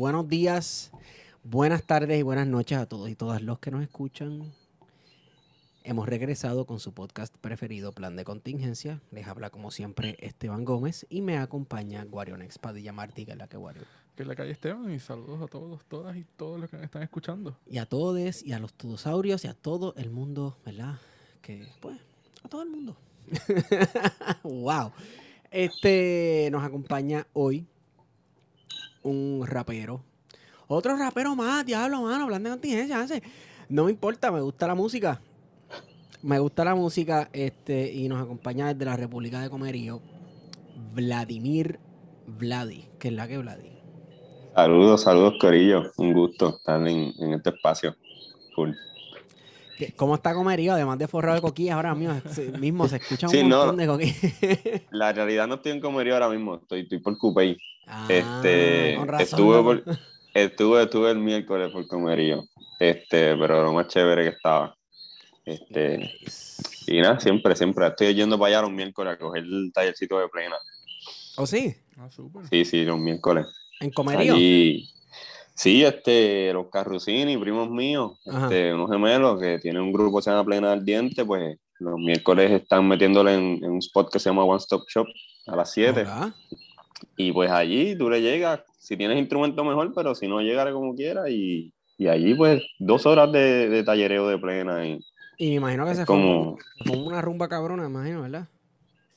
buenos días, buenas tardes y buenas noches a todos y todas los que nos escuchan. Hemos regresado con su podcast preferido, Plan de Contingencia. Les habla como siempre Esteban Gómez y me acompaña Guarionex Padilla Martí, que es la que Guario. Que es la calle Esteban y saludos a todos, todas y todos los que están escuchando. Y a todos y a los tudosaurios y a todo el mundo, ¿verdad? Que, pues, a todo el mundo. wow. Este nos acompaña hoy un rapero. Otro rapero más, diablo, mano, hablando de contingencia. hace. No me importa, me gusta la música. Me gusta la música, este, y nos acompaña desde la República de Comerío, Vladimir Vladi, que es la que Vladi. Saludos, saludos, Corillo. Un gusto estar en, en este espacio. Cool. ¿Qué- ¿Cómo está Comerío? Además de forrado de coquillas, ahora mismo, se- mismo se escucha un Sí, no. montón de coquillas. La realidad no estoy en comerío ahora mismo, estoy, estoy por Cupey. Ah, Este, con razón, estuve, ¿no? por- estuve, estuve el miércoles por comerío, este, pero lo más chévere que estaba. Este, Nice. y nada, siempre, siempre estoy yendo para allá los miércoles a coger el tallercito de plena. ¿O sí? Ah. Sí, sí, los miércoles. ¿En Comerío? Allí, sí, este, los Carrucini, primos míos, este, unos gemelos que tienen un grupo que se llama Plena del Diente, pues los miércoles están metiéndole en, en un spot que se llama One Stop Shop a las 7. Y pues allí tú le llegas, si tienes instrumento mejor, pero si no, llegaré como quieras. Y, y allí pues dos horas de, de tallereo de plena. Y, Y me imagino que se como- una rumba cabrona, me imagino, ¿verdad?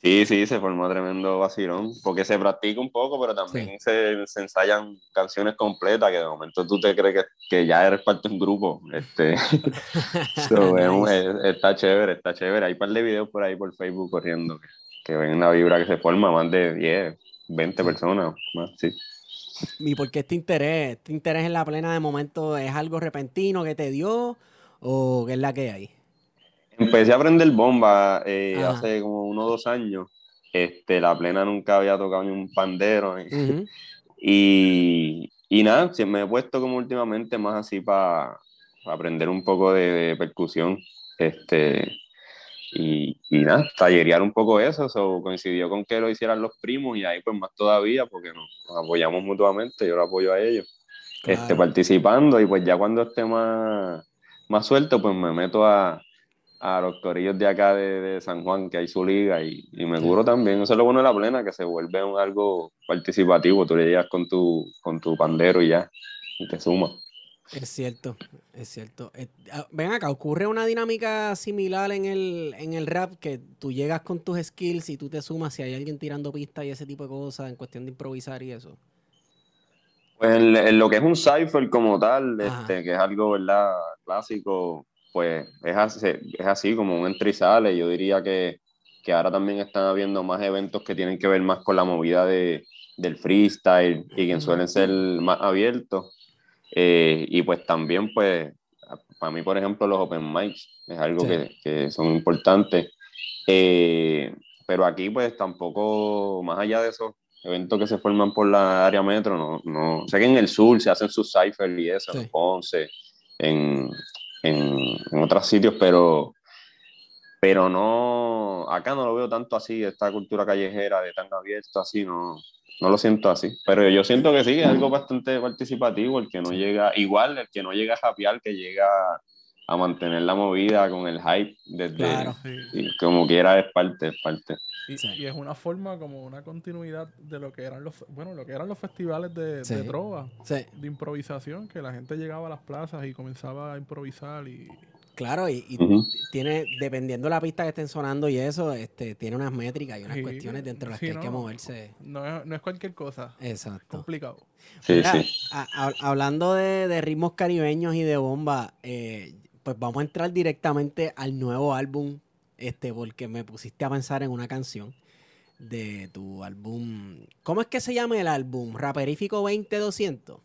sí, sí, se formó tremendo vacilón, porque se practica un poco, pero también se, se ensayan canciones completas que de momento tú te crees que, que ya eres parte de un grupo. Este, so, Nice. es- está chévere, está chévere. Hay un par de videos por ahí por Facebook corriendo que, que ven la vibra que se forma, más de 10, 20 personas, más, sí. ¿Y por qué este interés? ¿Este interés en la plena de momento es algo repentino que te dio o qué es la que hay? Empecé a aprender bomba eh, hace como uno o dos años. Este, la plena nunca había tocado ni un pandero. Y, y nada, me he puesto como últimamente más así para aprender un poco de, de percusión. Este, y, y nada, tallerear un poco eso. So, coincidió con que lo hicieran los primos y ahí pues más todavía porque nos, apoyamos mutuamente. Yo lo apoyo a ellos este, participando y pues ya cuando esté más, más suelto, pues me meto a, a los corillos de acá de, de San Juan, que hay su liga y, y me Sí. curo también. Eso es lo bueno de la plena, que se vuelve un algo participativo. Tú le llegas con tu, con tu pandero y ya, y te suma. Es cierto, es cierto. Eh, ah, ven acá, ocurre una dinámica similar en el, en el rap que tú llegas con tus skills y tú te sumas si hay alguien tirando pistas y ese tipo de cosas en cuestión de improvisar y eso. Pues en, en lo que es un cipher como tal, Ajá. este, que es algo, ¿verdad? Clásico, pues es así, es así como un entra y sale. Yo diría que, que ahora también están habiendo más eventos que tienen que ver más con la movida de, del freestyle y que suelen ser más abiertos. Eh, y pues también, pues, para mí, por ejemplo, los open mics es algo Sí. que, que son importantes. Eh, pero aquí, pues, tampoco, más allá de eso, eventos que se forman por la área metro, no, no, sé que en el sur se hacen sus cyphers y eso, Sí. en Ponce, en, en, en otros sitios, pero, pero no, acá no lo veo tanto así, esta cultura callejera de tan abierto así, no, no lo siento así, pero yo siento que sí, es algo bastante participativo, el que no llega, igual el que no llega a japear, que llega a mantener la movida con el hype desde, Claro. Sí. y como quiera es parte, es parte. Y, Sí. y es una forma como una continuidad de lo que eran los bueno lo que eran los festivales de, Sí. de trova Sí, de improvisación que la gente llegaba a las plazas y comenzaba a improvisar y claro, y, tiene, dependiendo de la pista que estén sonando y eso, este, tiene unas métricas y unas Sí, cuestiones dentro de las sí, que hay que moverse. no es, no es cualquier cosa Exacto. complicado Sí, Mira, sí. a- a- hablando de, de ritmos caribeños y de bomba, eh, pues vamos a entrar directamente al nuevo álbum, este, porque me pusiste a pensar en una canción de tu álbum. ¿Cómo es que se llama el álbum? ¿Raperífico 20200?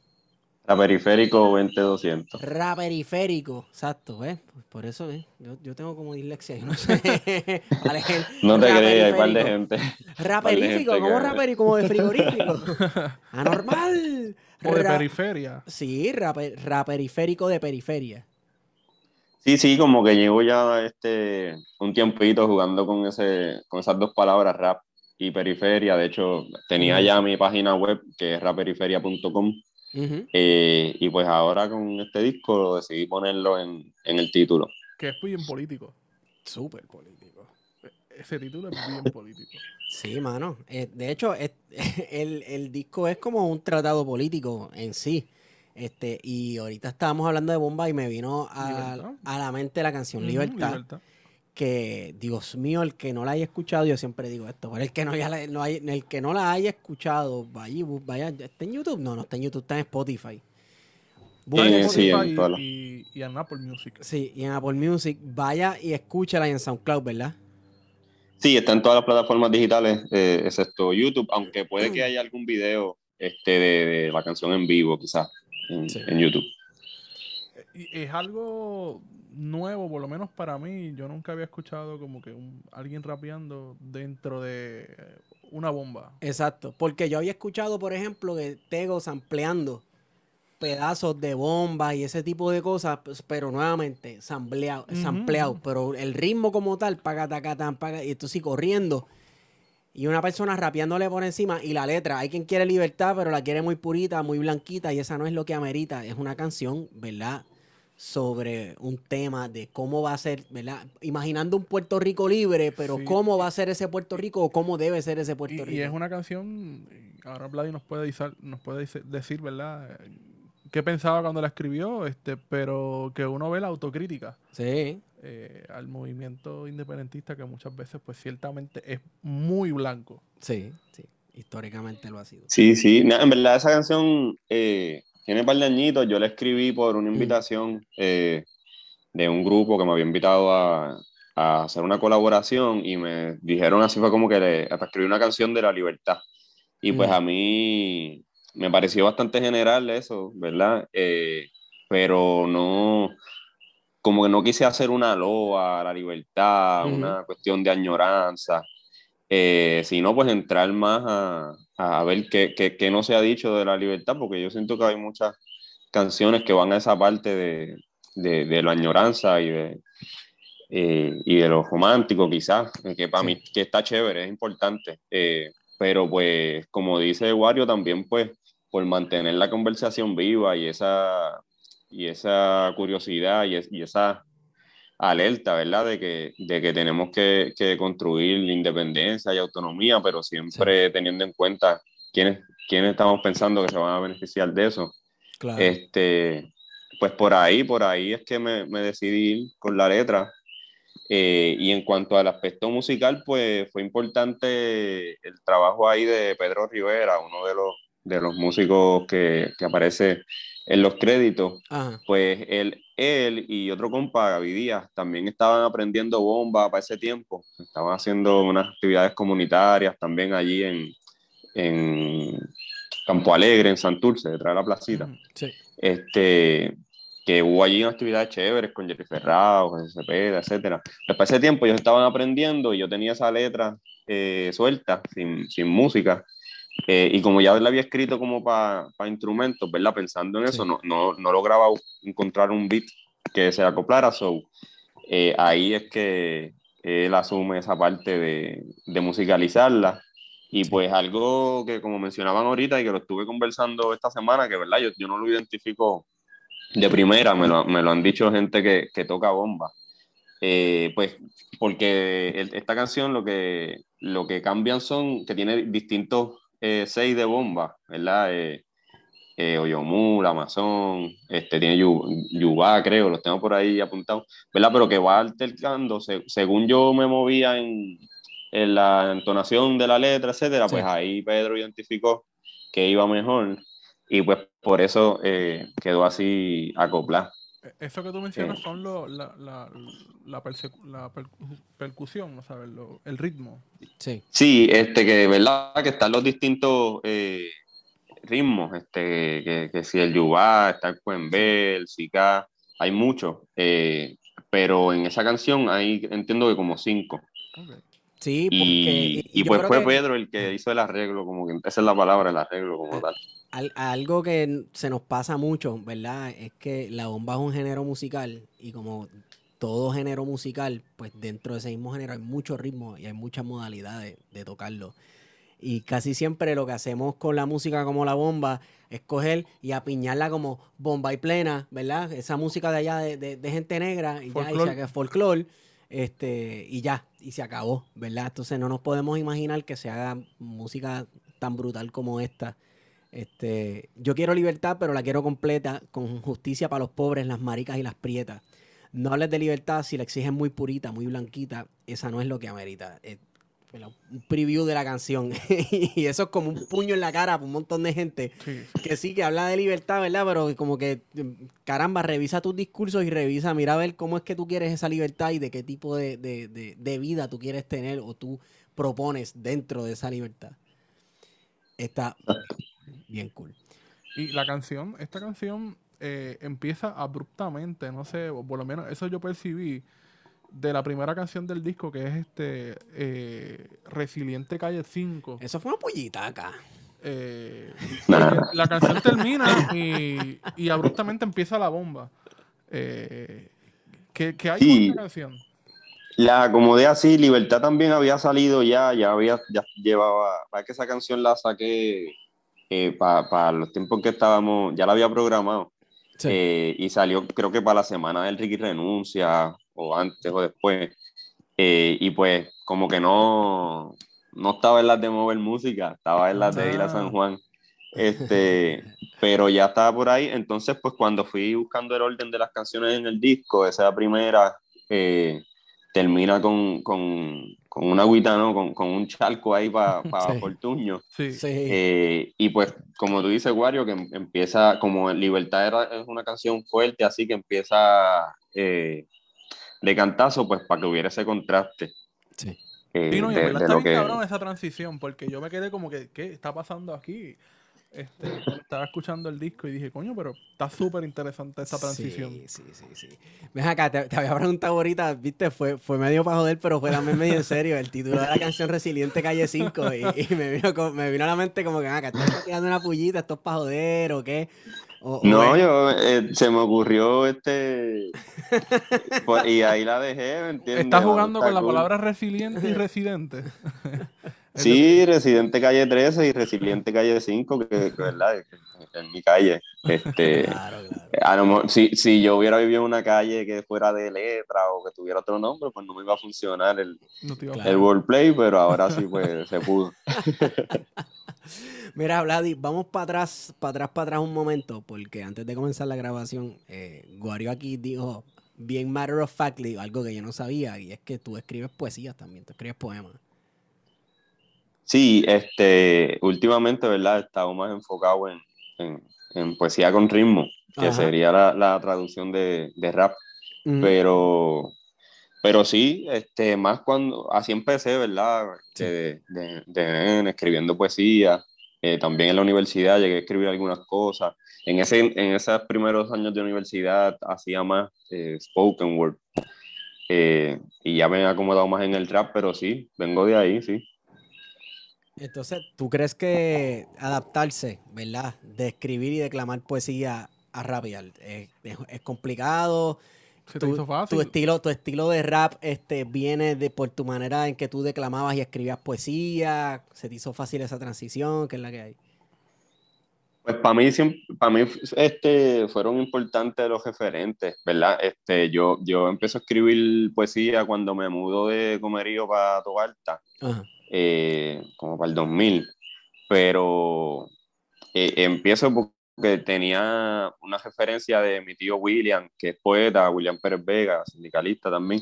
Raperiférico 20200. Raperiférico, exacto, ¿ves? Pues por eso. Yo, yo tengo como dislexia, yo no sé. Alejandro, No te creas, hay par de gente. Raperífico, gente ¿cómo que- raperífico? Como de frigorífico. Anormal. O de Ra- periferia. Sí, rape- raperiférico de periferia. Sí, sí, como que llevo ya este un tiempito jugando con ese, con esas dos palabras, rap y periferia. De hecho, tenía ya mi página web que es raperiferia.com. Eh, y pues ahora con este disco decidí ponerlo en, en el título. Que es bien político. Súper político. Ese título es bien político. Sí, mano. Eh, de hecho, es- el, el disco es como un tratado político en sí. Este, y ahorita estábamos hablando de bomba y me vino a, a la mente la canción Libertad. Que, Dios mío, el que no la haya escuchado, yo siempre digo esto, pero el que no, ya la, no hay- el que no la haya escuchado, vaya, vaya, ¿está en YouTube? No, no está en YouTube, está en Spotify. Sí, en y, y en Apple Music. Sí, y en Apple Music, vaya y escúchala en SoundCloud, ¿verdad? Sí, está en todas las plataformas digitales, eh, excepto YouTube, aunque puede que haya algún video este, de, de la canción en vivo, quizás, en, Sí. en YouTube. Es algo nuevo, por lo menos para mí. Yo nunca había escuchado como que un- alguien rapeando dentro de una bomba. Exacto, porque yo había escuchado, por ejemplo, que Tego sampleando pedazos de bombas y ese tipo de cosas, pues, pero nuevamente sampleado, ujú. pero el ritmo como tal, paga, taca, tan, paga, y esto sí corriendo. Y una persona rapeándole por encima y la letra, hay quien quiere libertad, pero la quiere muy purita, muy blanquita y esa no es lo que amerita, es una canción, ¿verdad? Sobre un tema de cómo va a ser, ¿verdad? Imaginando un Puerto Rico libre, pero Sí. cómo va a ser ese Puerto Rico o cómo debe ser ese Puerto Y, Rico. y es una canción, ahora Vladi nos puede, decir, nos puede decir, ¿verdad? ¿Qué pensaba cuando la escribió? Este, pero que uno ve la autocrítica Sí, eh, al movimiento independentista que muchas veces, pues ciertamente es muy blanco. sí, sí. Históricamente lo ha sido. Sí, sí, en verdad esa canción eh, tiene un par de añitos, yo la escribí por una Mm. invitación eh, de un grupo que me había invitado a, a hacer una colaboración y me dijeron así fue como que le, para escribir una canción de la libertad. Y pues Mm. a mí me pareció bastante general eso, ¿verdad? Eh, pero no, como que no quise hacer una loa a la libertad, Ujú. una cuestión de añoranza, eh, sino pues entrar más a, a ver qué, qué- qué no se ha dicho de la libertad, porque yo siento que hay muchas canciones que van a esa parte de, de, de la añoranza y de, eh, y de lo romántico quizás, que para Sí. mí que está chévere, es importante, eh, pero pues como dice Wario también pues por mantener la conversación viva y esa, y esa curiosidad y, es- y esa alerta, ¿verdad? De que, de que tenemos que, que construir independencia y autonomía, pero siempre teniendo en cuenta quiénes, quiénes estamos pensando que se van a beneficiar de eso. Claro. Este, pues por ahí, por ahí es que me, me decidí ir con la letra. Eh, y en cuanto al aspecto musical, pues fue importante el trabajo ahí de Pedro Rivera, uno de los, de los músicos que, que aparece en los créditos. Ajá. Pues él, él y otro compa, Gaby Díaz, también estaban aprendiendo bomba para ese tiempo. Estaban haciendo unas actividades comunitarias también allí en, en Campo Alegre, en Santurce, detrás de la placita. Sí. Este, que hubo allí actividades chéveres con Jerry Ferrao, José Cepeda, etcétera. Pues para ese tiempo ellos estaban aprendiendo y yo tenía esa letra eh, suelta, sin, sin música. Eh, y como ya la había escrito como para instrumentos, ¿verdad? Pensando en eso, Sí. no, no, no lograba encontrar un beat que se acoplara. So, eh, ahí es que él asume esa parte de, de musicalizarla. Y pues algo que como mencionaban ahorita y que lo estuve conversando esta semana, que verdad, yo, yo no lo identifico de primera, me lo, me lo han dicho gente que, que toca bomba. Eh, pues porque el- esta canción lo que, lo que cambian son que tiene distintos eh, seis de bomba, ¿verdad? Eh, eh, Oyomul, Amazon, este, tiene Yu- Yubá, creo, los tengo por ahí apuntados, ¿verdad? Pero que va altercando, se- según yo me movía en, en la entonación de la letra, etcétera, Sí. pues ahí Pedro identificó que iba mejor y pues por eso eh, quedó así acoplada. E- Eso que tú mencionas son lo, la, la, la, la per- percusión, ¿no sabes? Lo- el ritmo. Sí. Sí, este, que verdad que están los distintos eh, ritmos, este, que, que si el yubá, está el cuembé, el sika, hay muchos, eh, pero en esa canción hay, entiendo que como cinco. Sí, porque. Y, y pues fue que Pedro el que hizo el arreglo, como que esa es la palabra, el arreglo como tal. Al- algo que se nos pasa mucho, ¿verdad? Es que la bomba es un género musical y como todo género musical, pues dentro de ese mismo género hay mucho ritmo y hay muchas modalidades de tocarlo. Y casi siempre lo que hacemos con la música como la bomba es coger y apiñarla como bomba y plena, ¿verdad? Esa música de allá de, de- de gente negra y ya, y se- folclore, este, y ya, y se acabó, ¿verdad? Entonces no nos podemos imaginar que se haga música tan brutal como esta. Este, yo quiero libertad, pero la quiero completa, con justicia para los pobres, las maricas y las prietas. No hables de libertad si la exigen muy purita, muy blanquita, esa no es lo que amerita. Eh, un preview de la canción. y eso es como un puño en la cara para un montón de gente Sí, que sí, que habla de libertad, ¿verdad? Pero como que, mm, caramba, revisa tus discursos y revisa, mira a ver cómo es que tú quieres esa libertad y de qué tipo de, de- de- de vida tú quieres tener o tú propones dentro de esa libertad. Está bien cool. Y la canción, esta canción eh, empieza abruptamente, no sé, o por lo menos eso yo percibí de la primera canción del disco, que es este eh, Resiliente Calle 5. Eso fue una pollita acá. Eh, Nah. la canción termina y, y abruptamente empieza la bomba. Eh, ¿qué, qué hay Sí. con esta canción? La comodidad, sí, Libertad también había salido ya, ya había, ya llevaba, para que esa canción la saqué para los tiempos que estábamos, ya la había programado. Sí. Eh, y salió creo que para la semana del Ricky Renuncia o antes o después. Eh, y pues como que no, no estaba en las de mover música, estaba en las de ir a San Ah. Juan. Este, pero ya estaba por ahí. Entonces, pues cuando fui buscando el orden de las canciones en el disco, esa primera eh, termina con, con, con una agüita, ¿no? Con, con un charco ahí para Sí. Fortuño. Sí. Sí. Eh, y pues, como tú dices, Wario, que em- empieza, como Libertad era, es una canción fuerte, así que empieza eh, de cantazo, pues para que hubiera ese contraste. Sí. eh, Sí, no, y de, está lo bien que. cabrón esa transición, porque yo me quedé como que, ¿qué está pasando aquí? Este, estaba escuchando el disco y dije, coño, pero está súper interesante esta transición. Sí, sí, sí, sí. Ven acá, te, te había preguntado ahorita, viste, fue, fue medio para joder, pero fue también medio en serio. El título de la canción Resiliente Calle 5 y, y me, vino, me vino a la mente como que, "Ven acá, ¿estás tirando una pullita? ¿Esto es para joder o qué? O- o No, es- yo eh, se me ocurrió este. pues, y ahí la dejé, ¿me entiendes? Estás jugando Está con la cool. palabra resiliente y residente. Sí, Residente Calle 13 y Resiliente Calle 5, que, que, verdad, en mi calle. Este, Claro, claro. A si, si yo hubiera vivido en una calle que fuera de letra o que tuviera otro nombre, pues no me iba a funcionar el, No Claro. el wordplay, pero ahora sí pues se pudo. Mira, Vladi, vamos para atrás, para atrás, para atrás un momento, porque antes de comenzar la grabación, eh, Guario aquí dijo, bien matter of factly, algo que yo no sabía, y es que tú escribes poesías también, tú escribes poemas. Sí, este, últimamente, ¿verdad? He estado más enfocado en, en, en poesía con ritmo, que Ajá. sería la, la traducción de, de rap, Ujú. pero, pero sí, este, más cuando, así empecé, ¿verdad? Sí. De, de, escribiendo poesía, eh, también en la universidad llegué a escribir algunas cosas. En, ese, en esos primeros años de universidad hacía más eh, spoken word. Eh, y ya me he acomodado más en el rap, pero sí, vengo de ahí, sí. Entonces, ¿tú crees que adaptarse, ¿verdad? De escribir y declamar poesía a rapear es, es- es complicado? Se te Tu, hizo fácil. tu estilo, tu estilo de rap este, viene de por tu manera en que tú declamabas y escribías poesía. ¿Se te hizo fácil esa transición? ¿Qué es la que hay? Pues para mí, siempre, para mí este, fueron importantes los referentes, ¿verdad? Este, yo, yo empecé a escribir poesía cuando me mudo de Comerío para Tobalta, Ajá. Eh, como para el 2000, pero eh, empiezo porque tenía una referencia de mi tío William, que es poeta, William Pérez Vega, sindicalista también,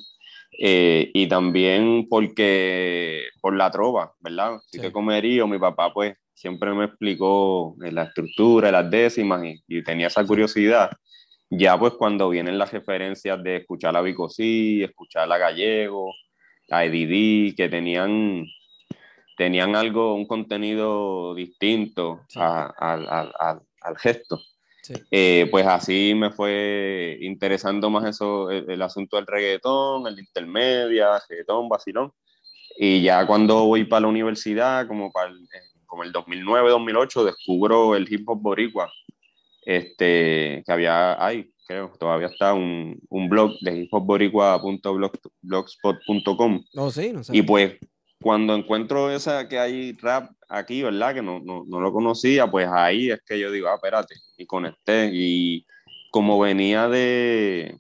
eh, y también porque por la trova, ¿verdad? Así Sí. que Comerío, mi papá pues siempre me explicó eh, la estructura, las décimas y, y tenía esa curiosidad. ya pues cuando vienen las referencias de escuchar a Vico sí, escuchar a Gallego, a Eddie que tenían, tenían algo, un contenido distinto Sí. a- al- al- al- al gesto. Sí. Eh, pues así me fue interesando más eso, el, el asunto del reggaetón, el intermedia, reggaetón, vacilón. Y ya cuando voy para la universidad, como para el, eh, como el 2009, 2008, descubro el hip hop boricua. Este, que había, hay, creo, todavía está un, un blog de hip hop boricua.blogspot.com. No, sí, no sé. Y pues cuando encuentro esa que hay rap aquí, ¿verdad? Que no, no, no lo conocía, pues ahí es que yo digo, ah, espérate, y conecté. Y como venía de,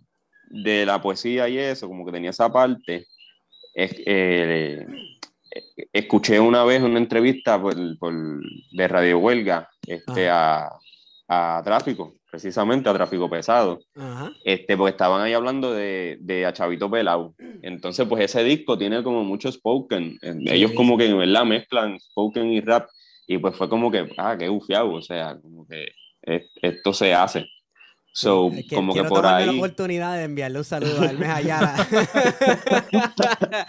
de la poesía y eso, como que tenía esa parte, es, eh, escuché una vez una entrevista por, por- de Radio Huelga este, a, a Tráfico, precisamente a Tráfico Pesado Ajá. este, pues estaban ahí hablando de, de A Chavito Pelao. Entonces, pues ese disco tiene como mucho spoken. Ellos Sí, como que en verdad mezclan spoken y rap. Y pues fue como que, ah, qué bufiado. O sea, como que es- esto se hace. So, como que por tomarme la ahí. oportunidad de enviarle un saludo a Hermes Ayala.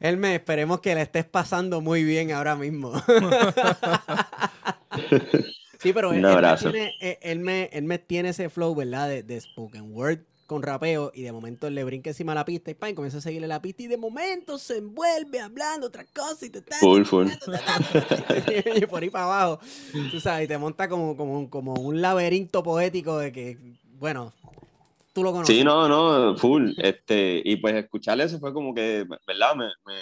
Hermes, esperemos que le estés pasando muy bien ahora mismo. sí, pero Hermes abrazo. tiene, eh, Hermes- Hermes tiene ese flow, ¿verdad? De, de spoken word con rapeo y de momento él le brinca encima la pista y pan, comienza a seguirle la pista y de momento se envuelve hablando otras cosas y te está Full, full. y por ahí para abajo, tú sabes, y te monta como, como un laberinto poético de que, bueno, tú lo conoces. Sí, no, no, full. Este, y pues escuchar eso fue como que, ¿verdad? Me, me,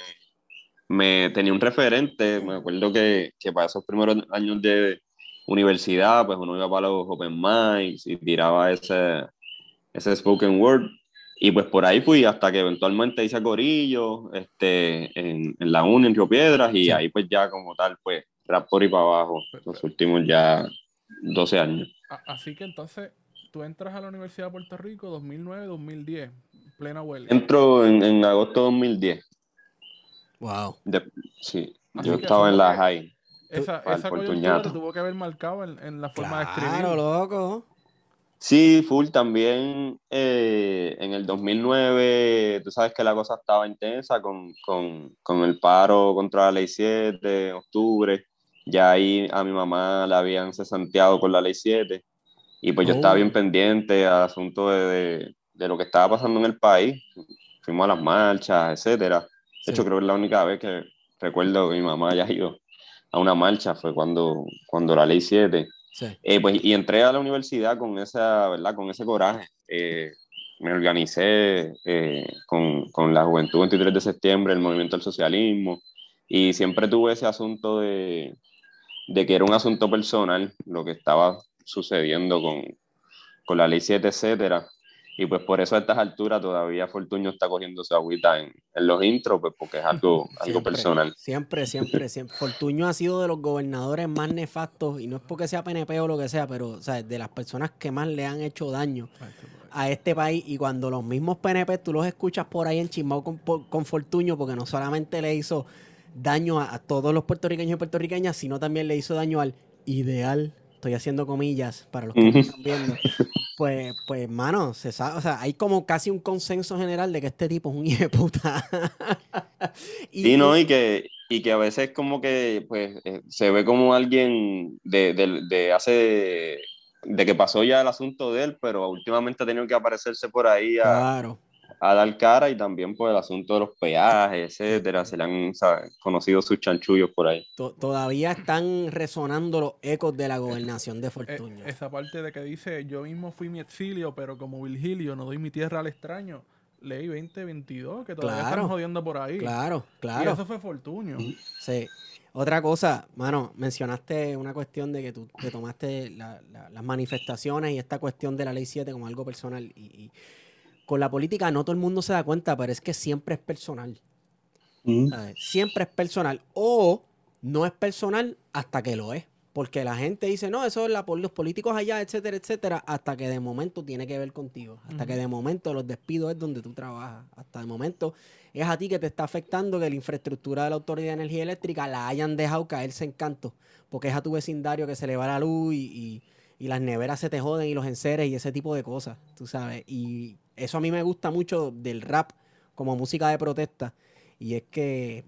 me tenía un referente. Me acuerdo que, que para esos primeros años de universidad, pues uno iba para los open mics y tiraba ese, ese spoken word. Y pues por ahí fui hasta que eventualmente hice Corillo este, en, en la uni, en Río Piedras, y Sí. ahí pues ya como tal, pues rap por y para abajo, los últimos ya 12 años. Así que entonces tú entras a la Universidad de Puerto Rico 2009-2010, plena huelga. Entro en, en agosto de 2010. Wow. De- sí, Así yo estaba en la que- high. Esa, esa coyuntura te tuvo que haber marcado en, en la forma de escribir. Claro, loco. Sí, full también eh, en el 2009, tú sabes que la cosa estaba intensa con, con, con el paro contra la ley 7 en octubre. Ya ahí a mi mamá la habían cesanteado con la ley 7 y pues yo estaba Oh. bien pendiente al asunto de, de, de lo que estaba pasando en el país. Fuimos a las marchas, etcétera. De Sí. hecho, creo que es la única vez que recuerdo que mi mamá haya ido a una marcha fue cuando, cuando la ley 7. Sí. Eh, pues, y entré a la universidad con esa, ¿verdad? Con ese coraje. Eh, me organicé eh, con, con la Juventud 23 de septiembre, el movimiento del socialismo, y siempre tuve ese asunto de, de que era un asunto personal lo que estaba sucediendo con, con la ley 7, etcétera. Y pues por eso a estas alturas todavía Fortuño está cogiendo su agüita en, en los intros, pues porque es algo, algo personal. Siempre, siempre, siempre. Fortuño ha sido de los gobernadores más nefastos, y no es porque sea PNP o lo que sea, pero o sea, de las personas que más le han hecho daño a este país. Y cuando los mismos PNP tú los escuchas por ahí en Chimbao con, con Fortuño, porque no solamente le hizo daño a, a todos los puertorriqueños y puertorriqueñas, sino también le hizo daño al ideal. Estoy haciendo comillas para los que Ujú. están viendo. Pues, pues, mano, se sabe, o sea, hay como casi un consenso general de que este tipo es un hijo de puta. Y- Sí, ¿no? Y que, y que a veces como que pues eh, se ve como alguien de, de, de hace de que pasó ya el asunto de él, pero últimamente ha tenido que aparecerse por ahí a, Claro. A dar cara y también por el asunto de los peajes, etcétera, se le han ¿sabes? conocido sus chanchullos por ahí. To- todavía están resonando los ecos de la gobernación de Eh, Fortuño. esa parte de que dice, yo mismo fui mi exilio, pero como Virgilio no doy mi tierra al extraño. Ley 2022, que todavía Claro. están jodiendo por ahí. Claro, Y claro. eso fue Fortunio. Sí. Otra cosa, mano, mencionaste una cuestión de que tú te tomaste la- la- las manifestaciones y esta cuestión de la ley 7 como algo personal. Y, y con la política no todo el mundo se da cuenta, pero es que siempre es personal. ¿sabes? Siempre es personal. O no es personal hasta que lo es. Porque la gente dice, no, eso es la, por los políticos allá, etcétera, etcétera, hasta que de momento tiene que ver contigo. Hasta que de momento los despidos es donde tú trabajas. Hasta de momento es a ti que te está afectando que la infraestructura de la Autoridad de Energía Eléctrica la hayan dejado caerse en canto. Porque es a tu vecindario que se le va la luz y, y y las neveras se te joden y los enseres y ese tipo de cosas, tú sabes. Y eso a mí me gusta mucho del rap como música de protesta. Y es que,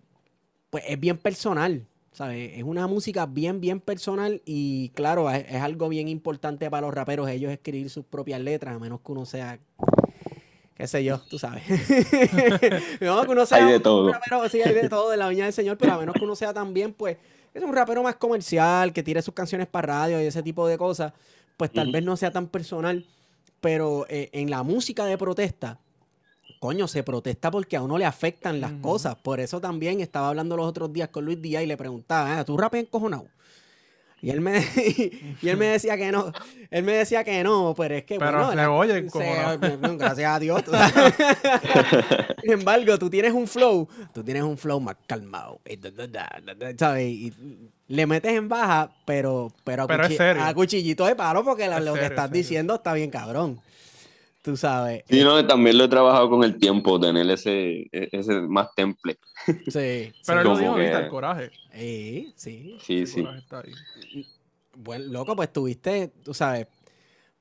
pues, es bien personal, ¿sabes? Es una música bien, bien personal y claro, es, es algo bien importante para los raperos ellos escribir sus propias letras, a menos que uno sea qué sé yo, tú sabes. no, que uno sea Hay de todo. rapero, sí, hay de todo de la viña del señor, pero a menos que uno sea también, pues, es un rapero más comercial, que tire sus canciones para radio y ese tipo de cosas, pues tal vez no sea tan personal, pero eh, en la música de protesta, coño, se protesta porque a uno le afectan las cosas. Por eso también estaba hablando los otros días con Luis Díaz y le preguntaba, ah, ¿tú rapeas encojonado? Y él me y él me decía que no. Él me decía que no, pero es que Pero bueno, se la- oye se- encojonado. bueno, gracias a Dios. Sin embargo, tú tienes un flow, tú tienes un flow más calmado. ¿sabes? Y le metes en baja, pero, pero, a, Pero es cuchi- serio. a cuchillito de palo porque Es lo que estás diciendo está bien cabrón. Tú sabes. Sí, no, también lo he trabajado con el tiempo, tener ese, e- ese más temple. Sí. Pero él lo dijo ahorita, el coraje. Sí, sí. Sí, sí. ahí. Bueno, loco, pues tuviste, tú sabes,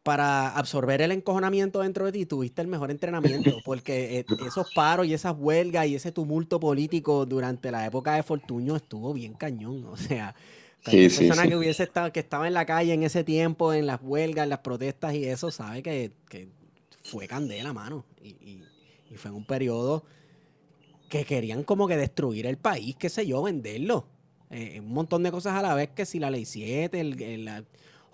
para absorber el encojonamiento dentro de ti, tuviste el mejor entrenamiento, porque eh, esos paros y esas huelgas y ese tumulto político durante la época de Fortuño estuvo bien cañón. O sea, cualquier Sí, sí, persona sí. que hubiese estado, que estaba en la calle en ese tiempo, en las huelgas, en las protestas y eso, sabe que, que fue candela, mano. Y, y- y fue en un periodo que querían como que destruir el país, qué sé yo, venderlo. Eh, un montón de cosas a la vez, que si la ley 7, el,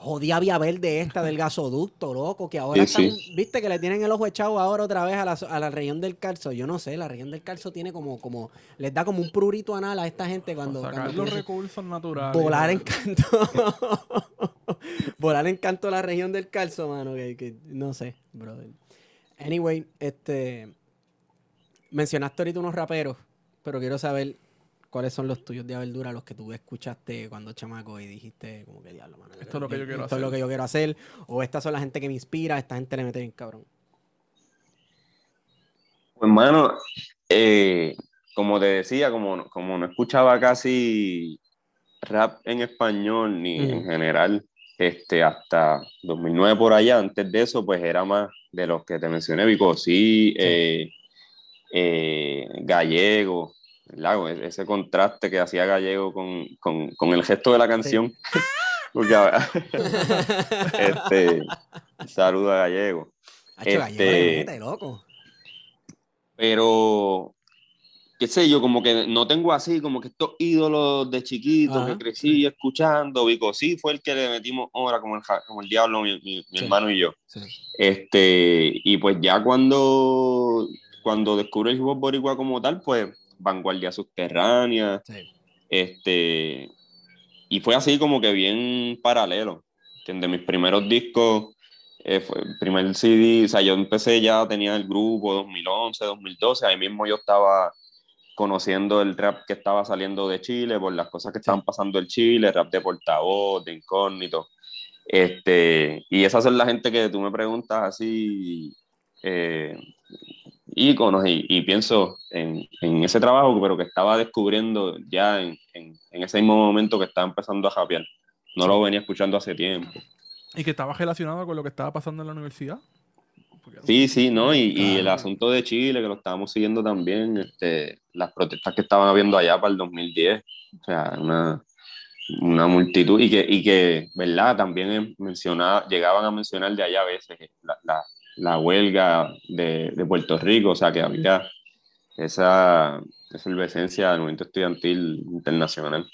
jodida vía verde esta del gasoducto, loco, que ahora Sí, están, viste que le tienen el ojo echado ahora otra vez a la, a la región del calzo. Yo no sé, la región del calzo tiene como, como, les da como un prurito anal a esta gente cuando, sacar los recursos naturales. volar en ¿verdad? canto. volar en canto a la región del calzo, mano, que, que no sé, brother. Anyway, este mencionaste ahorita unos raperos, pero quiero saber cuáles son los tuyos de verdura, los que tú escuchaste cuando chamaco y dijiste como que diablo, mano. Esto es lo que yo quiero esto es lo hacer". que yo quiero hacer, o estas son la gente que me inspira, esta gente le mete bien cabrón. Pues, hermano, eh, como te decía, como, no- como no escuchaba casi rap en español ni en general, este, hasta 2009 por allá, antes de eso, pues era más de los que te mencioné, Vicosí, eh, eh, Gallego, E- Ese contraste que hacía Gallego con, con, con el gesto de la canción. Porque, ahora- este, saludo a Gallego. Hacho, gallego Este- mete, loco. pero qué sé yo, como que no tengo así, como que estos ídolos de chiquito Ajá, que crecí escuchando, Vico sí fue el que le metimos ahora como el, como el diablo, mi, mi- mi Sí. hermano y yo. Sí. Este, y pues ya cuando, cuando descubro el hip hop boricua como tal, pues vanguardia subterránea, Sí. este, y fue así como que bien paralelo. ¿entiendes? Mis primeros discos, eh, fue el primer CD, o sea, yo empecé ya, tenía el grupo 2011, 2012, ahí mismo yo estaba conociendo el rap que estaba saliendo de Chile por las cosas que estaban pasando en Chile, rap de portavoz, de incógnito. Este, y esas son la gente que tú me preguntas así, eh, íconos, y, y pienso en, en ese trabajo, pero que estaba descubriendo ya en, en- en ese mismo momento que estaba empezando a japear. No lo venía escuchando hace tiempo. Y que estaba relacionado con lo que estaba pasando en la universidad. Sí, sí, ¿no? Y, y el Claro. asunto de Chile, que lo estábamos siguiendo también, este, las protestas que estaban habiendo allá para el 2010, o sea, una, una multitud, y que, y que, ¿verdad? También mencionaba, llegaban a mencionar de allá a veces la, la, la huelga de, de Puerto Rico, o sea, que había esa efervescencia del movimiento estudiantil internacional.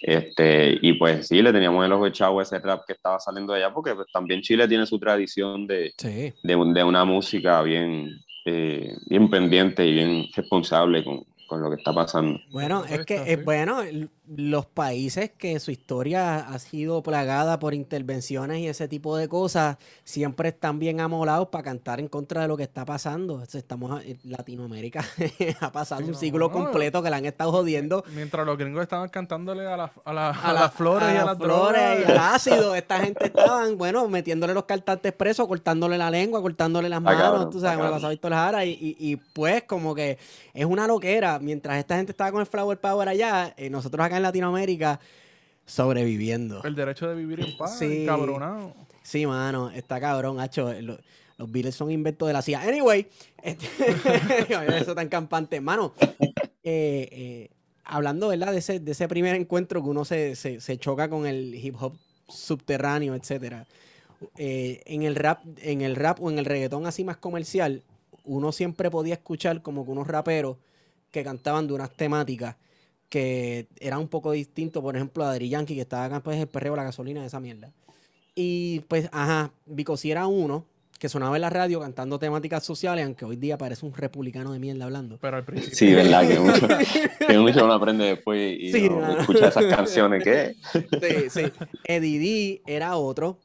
Este, y pues sí, le teníamos el ojo echado a ese rap que estaba saliendo de allá, porque pues, también Chile tiene su tradición de, Sí. de, de una música bien, eh, bien pendiente y bien responsable con, con lo que está pasando. Bueno, es que, eh, bueno, los países que su historia ha sido plagada por intervenciones y ese tipo de cosas, siempre están bien amolados para cantar en contra de lo que está pasando. Estamos en Latinoamérica ha pasado Sí, un no, siglo no. completo que la han estado jodiendo Mientras los gringos estaban cantándole a, la- a la- a a, la- las flores y a las flores drogas. y al ácido. Esta gente estaban, bueno, metiéndole los cantantes presos, cortándole la lengua, cortándole las manos, tú sabes, la cabrón. pasaba Víctor Jara, y, y, y, pues como que es una loquera. Mientras esta gente estaba con el Flower Power allá, eh, nosotros acá en Latinoamérica sobreviviendo. El derecho de vivir en paz, Sí. encabronado. Sí, mano, está cabrón, hacho. Los, los Beatles son inventos de la CIA. Anyway, este, eso tan campante. Mano, eh, eh, hablando, ¿verdad? De ese, de ese primer encuentro que uno se, se, se choca con el hip hop subterráneo, etcétera. Eh, en el rap, en el rap o en el reggaetón así más comercial, uno siempre podía escuchar como que unos raperos que cantaban de unas temáticas que eran un poco distintos, por ejemplo, a Daddy Yankee, que estaba acá pues el perreo, la gasolina, de esa mierda. Y pues, ajá, Vico si era uno que sonaba en la radio cantando temáticas sociales, aunque hoy día parece un republicano de mierda hablando. Pero al principio. Sí, verdad, que mucho, que mucho uno aprende después y Sí, no, mano. escucha esas canciones que Sí, sí. Eddie D era otro.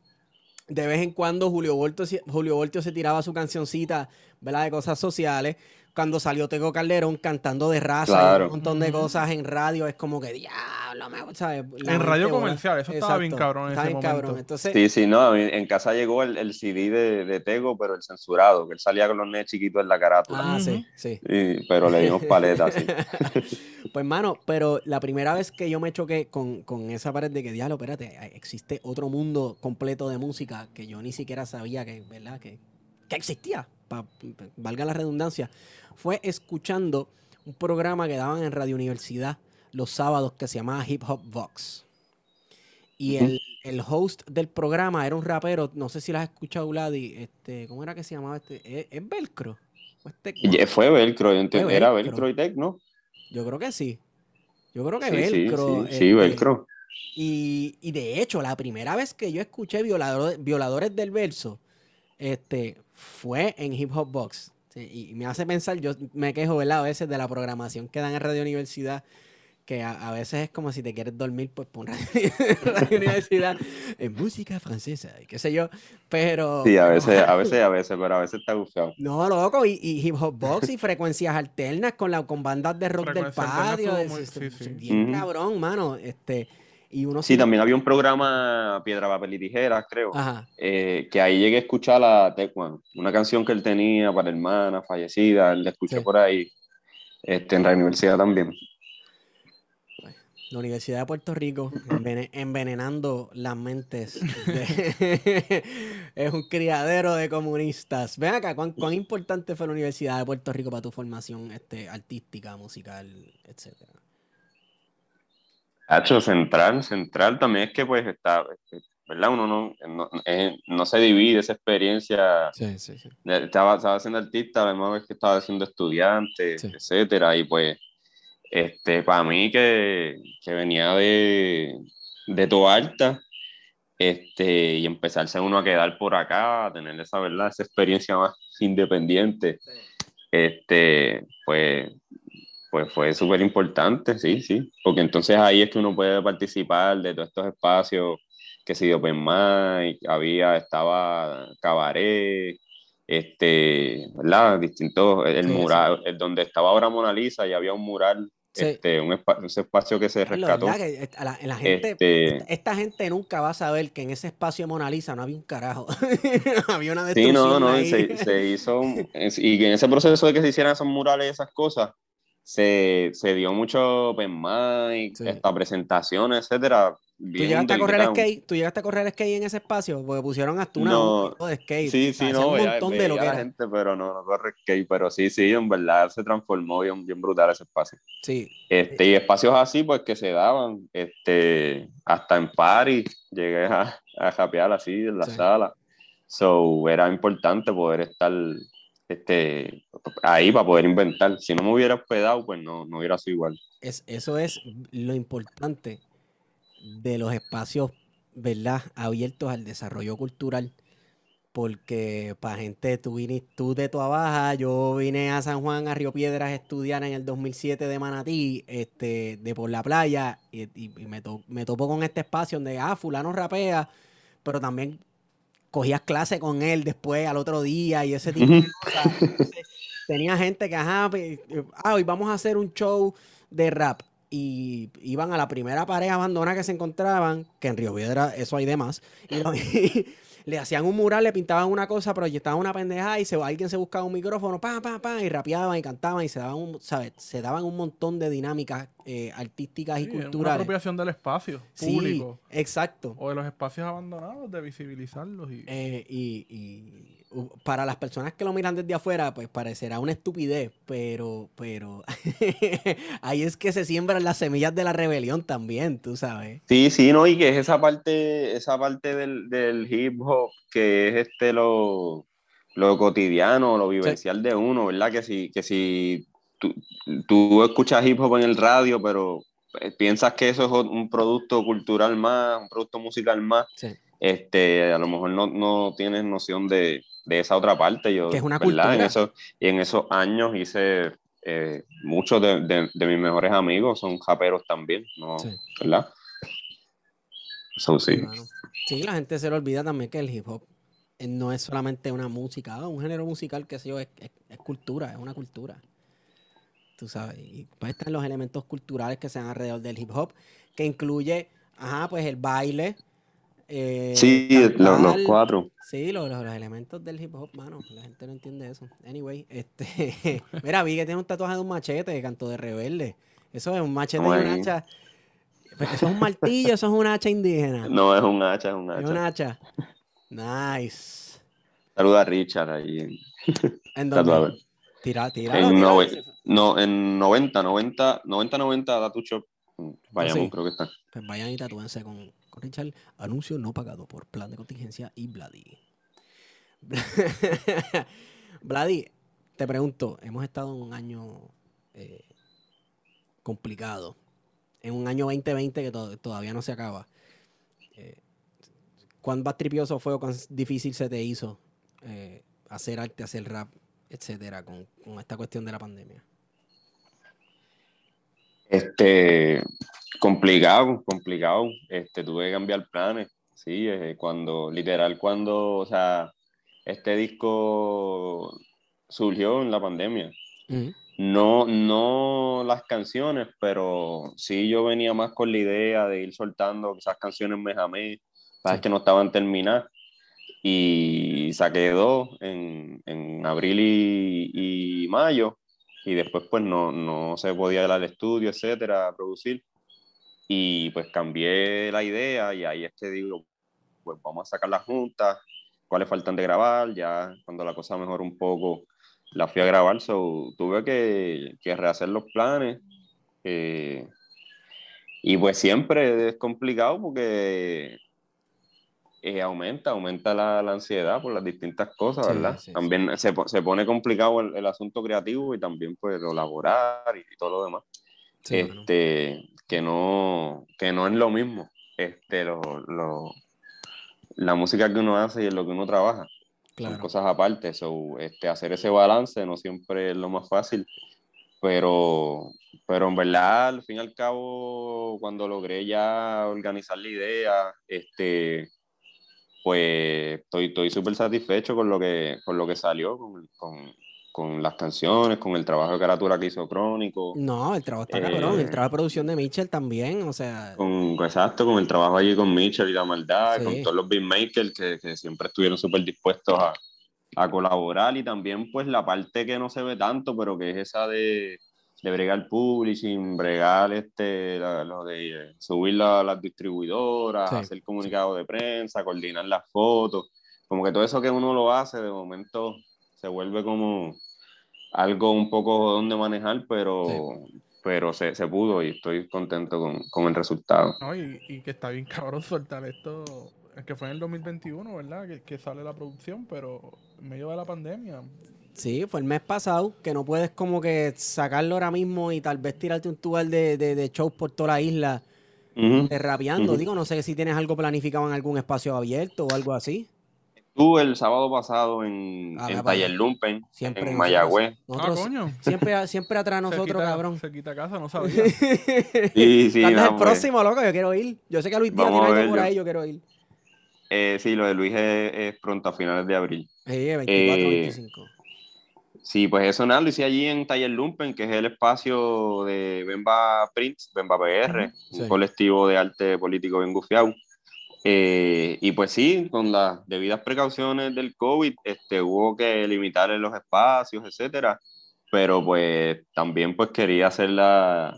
De vez en cuando Julio Voltio, se- Julio Voltio se tiraba su cancioncita, ¿verdad? De cosas sociales. Cuando salió Tego Calderón cantando de raza y un montón de cosas en radio, es como que diablo, me, ¿sabes? La En radio comercial, eso estaba bien cabrón en estaba ese bien cabrón. momento. Entonces, Sí, sí, no, a mí en casa llegó el, el CD de, de Tego, pero el censurado, que él salía con los nenes chiquitos en la carátula. ah, sí, sí. Y- pero le dimos paletas, sí. Pues, mano, pero la primera vez que yo me choqué con, con esa pared de que, diablo, espérate, existe otro mundo completo de música que yo ni siquiera sabía que, ¿verdad? Que, que existía, pa- valga la redundancia, fue escuchando un programa que daban en Radio Universidad los sábados que se llamaba Hip Hop Vox. Y el, el host del programa era un rapero, no sé si lo has escuchado, Vladi, este, ¿cómo era que se llamaba este? ¿Es, es Velcro? Fue Velcro, yo entiendo, era Velcro. Velcro y Tecno. Yo creo que sí. Yo creo que Sí, sí, Velcro. sí, sí, este, Velcro. Y, y de hecho, la primera vez que yo escuché violador- violadores del verso, este, fue en Hip Hop Box. Sí, y me hace pensar, yo me quejo, ¿verdad? A veces de la programación que dan en Radio Universidad, que a, a veces es como si te quieres dormir, pues pon Radio, Radio Universidad en música francesa, y qué sé yo. Pero. Sí, a veces, a veces, a veces, pero a veces está bufeado. No, loco, y, y hip hop box y frecuencias alternas con, la, con bandas de rock del patio. muy- es- sí, sí. Bien Ujú. cabrón, mano. Este, y uno Sí, también había un programa Piedra, Papel y Tijeras, creo, eh, que ahí llegué a escuchar a Tecuan, una canción que él tenía para hermana fallecida, la escuché Sí. por ahí, este, en la universidad también. La Universidad de Puerto Rico envene- envenenando las mentes. de- es un criadero de comunistas. Ven acá, ¿cuán, cuán importante fue la Universidad de Puerto Rico para tu formación este, artística, musical, etcétera? Hacho, central, central también es que pues está, ¿verdad? Uno no, no, eh, no se divide esa experiencia. Sí, sí, sí. Estaba, estaba siendo artista, a la misma vez que estaba siendo estudiante, Sí. etcétera, y pues, este, para mí que, que venía de, de Toalta, este, y empezarse uno a quedar por acá, a tener esa, ¿verdad? Esa experiencia más independiente, este, pues, pues fue súper importante, sí, sí, porque entonces ahí es que uno puede participar de todos estos espacios que si de Open Mic, había, estaba Cabaret, este, ¿verdad? Distintos, el Sí, mural, el donde estaba ahora Mona Lisa y había un mural, Sí. este, un espa- ese espacio que se rescató. que la, la gente, Este, esta, gente nunca va a saber que en ese espacio de Mona Lisa no había un carajo. había una Sí, destrucción no, no, ahí. se, se hizo, y en ese proceso de que se hicieran esos murales y esas cosas, se, se dio mucho open mic, Sí. esta presentaciones, etcétera. ¿Tú llegaste a correr skate? ¿Tú llegaste a correr skate en ese espacio? Porque pusieron hasta una No. hora de skate. Sí, sí, no, un veía, montón de veía lo a que era. gente, pero no, no corre skate, pero sí, sí, en verdad se transformó bien, bien brutal ese espacio. Sí. Este, y espacios así, pues, que se daban, este, hasta en party, llegué a, a japear así en la Sí. sala. So, era importante poder estar este, ahí para poder inventar. Si no me hubiera hospedado, pues no, no hubiera sido igual. Es, eso es lo importante de los espacios, ¿verdad? Abiertos al desarrollo cultural. Porque para gente, tú, viniste, tú de tu Baja, yo vine a San Juan, a Río Piedras, a estudiar en el 2007 de Manatí, este, de por la playa, y me, to- me topo con este espacio donde, ah, fulano rapea, pero también cogías clase con él después al otro día y ese tipo de cosas. Entonces, tenía gente que, ajá, pe- eh, ah, hoy vamos a hacer un show de rap. Y iban a la primera pareja abandonada que se encontraban, que en Río Piedra eso hay de más. Y, lo- le hacían un mural, le pintaban una cosa, proyectaban una pendeja y se, alguien se buscaba un micrófono, pa, pa, pa, y rapeaban y cantaban y se daban un, ¿sabes? Se daban un montón de dinámicas eh, artísticas y Sí, Una culturales. apropiación del espacio Sí, público. exacto. O de los espacios abandonados, de visibilizarlos. Y... Eh, y, y, para las personas que lo miran desde afuera, pues parecerá una estupidez, pero, pero ahí es que se siembran las semillas de la rebelión también, tú sabes. Sí, sí, no, y que es esa parte, esa parte del, del hip hop que es este lo, lo cotidiano, lo vivencial de uno, ¿verdad? Que si, que si tú, tú escuchas hip hop en el radio, pero eh, piensas que eso es un producto cultural más, un producto musical más, Sí. este, a lo mejor no, no tienes noción de, de esa otra parte. Yo, Que es una ¿verdad? En cultura. esos, y en esos años hice eh, muchos de, de- de mis mejores amigos son japeros también, ¿no? Sí. ¿verdad? So, sí. Sí, la gente se le olvida también que el hip hop eh, no es solamente una música, ah, un género musical que sé yo, es, es- es cultura, es una cultura. Tú sabes, y pues están los elementos culturales que se dan alrededor del hip hop, que incluye, ajá, pues el baile. Eh, Sí, lo- los, cuatro. Sí, los, los- los elementos del hip hop, mano. La gente no entiende eso. Anyway, este. mira, vi que tiene un tatuaje de un machete, canto de rebelde. Eso es un machete y un hacha. Pues Eso es un martillo, eso es un hacha indígena. No, es un hacha, es un Es hacha. un hacha. Nice. Saluda a Richard ahí. en- ¿En Tatuador. dónde? Tira, tira. En, nove- no, en 90, 90, 90, 90, Tattoo Shop. Vayamos, Ah, sí. creo que está. Pues vayan y tatúense con Richard. Anuncio no pagado por plan de contingencia y Vladi. Vladi, te pregunto, hemos estado en un año eh, complicado. En un año 2020 que to- todavía no se acaba. Eh, ¿Cuán bastripioso fue o cuán difícil se te hizo eh, hacer arte, hacer rap, etcétera, con esta cuestión de la pandemia? Este, complicado, complicado. Este, tuve que cambiar planes. Sí, eh, cuando, literal, cuando, o sea, este disco surgió en la pandemia. No, no las canciones, pero sí yo venía más con la idea de ir soltando quizás canciones mes a mes, sabes Sí. que no estaban terminadas. Y saqué dos en, en abril y, y mayo, y después pues no, no se podía ir al estudio, etcétera, a producir. Y pues cambié la idea y ahí es que digo, pues vamos a sacar las juntas, cuáles faltan de grabar, ya cuando la cosa mejoró un poco, la fui a grabar, so tuve que, que rehacer los planes. eh, y pues siempre es complicado porque eh, aumenta, aumenta la, la ansiedad por las distintas cosas, Sí, ¿verdad? sí, sí. también Se, po- se pone complicado el, el asunto creativo y también pues lo laboral y, todo lo demás. Sí, este, que no, que no es lo mismo. Este, lo, lo- la música que uno hace y en lo que uno trabaja son Claro. cosas aparte. So, este, hacer ese balance no siempre es lo más fácil, pero, pero en verdad, al fin y al cabo, cuando logré ya organizar la idea, este, pues estoy estoy súper satisfecho con lo que, con lo que salió, con, con, con las canciones, con el trabajo de caratura que hizo Crónico. No, el trabajo está Eh, cabrón. El trabajo de producción de Mitchell también, o sea. Con, exacto, con el trabajo allí con Mitchell y la maldad, Sí. con todos los beatmakers que, que siempre estuvieron súper dispuestos a, a colaborar y también pues la parte que no se ve tanto, pero que es esa de, de bregar publishing, bregar este, la- lo de eh, subir la- las distribuidoras, Sí. hacer comunicado de prensa, coordinar las fotos, como que todo eso que uno lo hace de momento se vuelve como algo un poco donde manejar, pero, pero se, se pudo y estoy contento con, con el resultado. No, y, y que está bien cabrón soltar esto. Es que fue en el 2021, ¿verdad? Que, que sale la producción, pero en medio de la pandemia. Sí, fue el mes pasado, que no puedes como que sacarlo ahora mismo y tal vez tirarte un tour de, de, de shows por toda la isla Ujú. de rapeando. Ujú. Digo, no sé si tienes algo planificado en algún espacio abierto o algo así. Estuve el sábado pasado en, Ah, en Taller. Lumpen, Siempre en Mayagüez. Nosotros ah, coño. siempre, siempre atrás Se nosotros, quita- cabrón. Se quita casa, no sabía. Sí, sí, ¿Cuándo es el próximo, loco? Yo quiero ir. Yo sé que Luis Díaz tiene algo por ahí, yo quiero ir. Eh, sí, lo de Luis es, es pronto, a finales de abril. Sí, 24, Eh, 25. Sí, pues eso nada, lo hice allí en Taller Lumpen, que es el espacio de Bemba Prince, Bemba PR, Sí. un colectivo de arte político bien gufiado. Eh, y pues sí, con las debidas precauciones del COVID, este, hubo que limitar los espacios, etcétera. Pero pues también pues quería hacerla,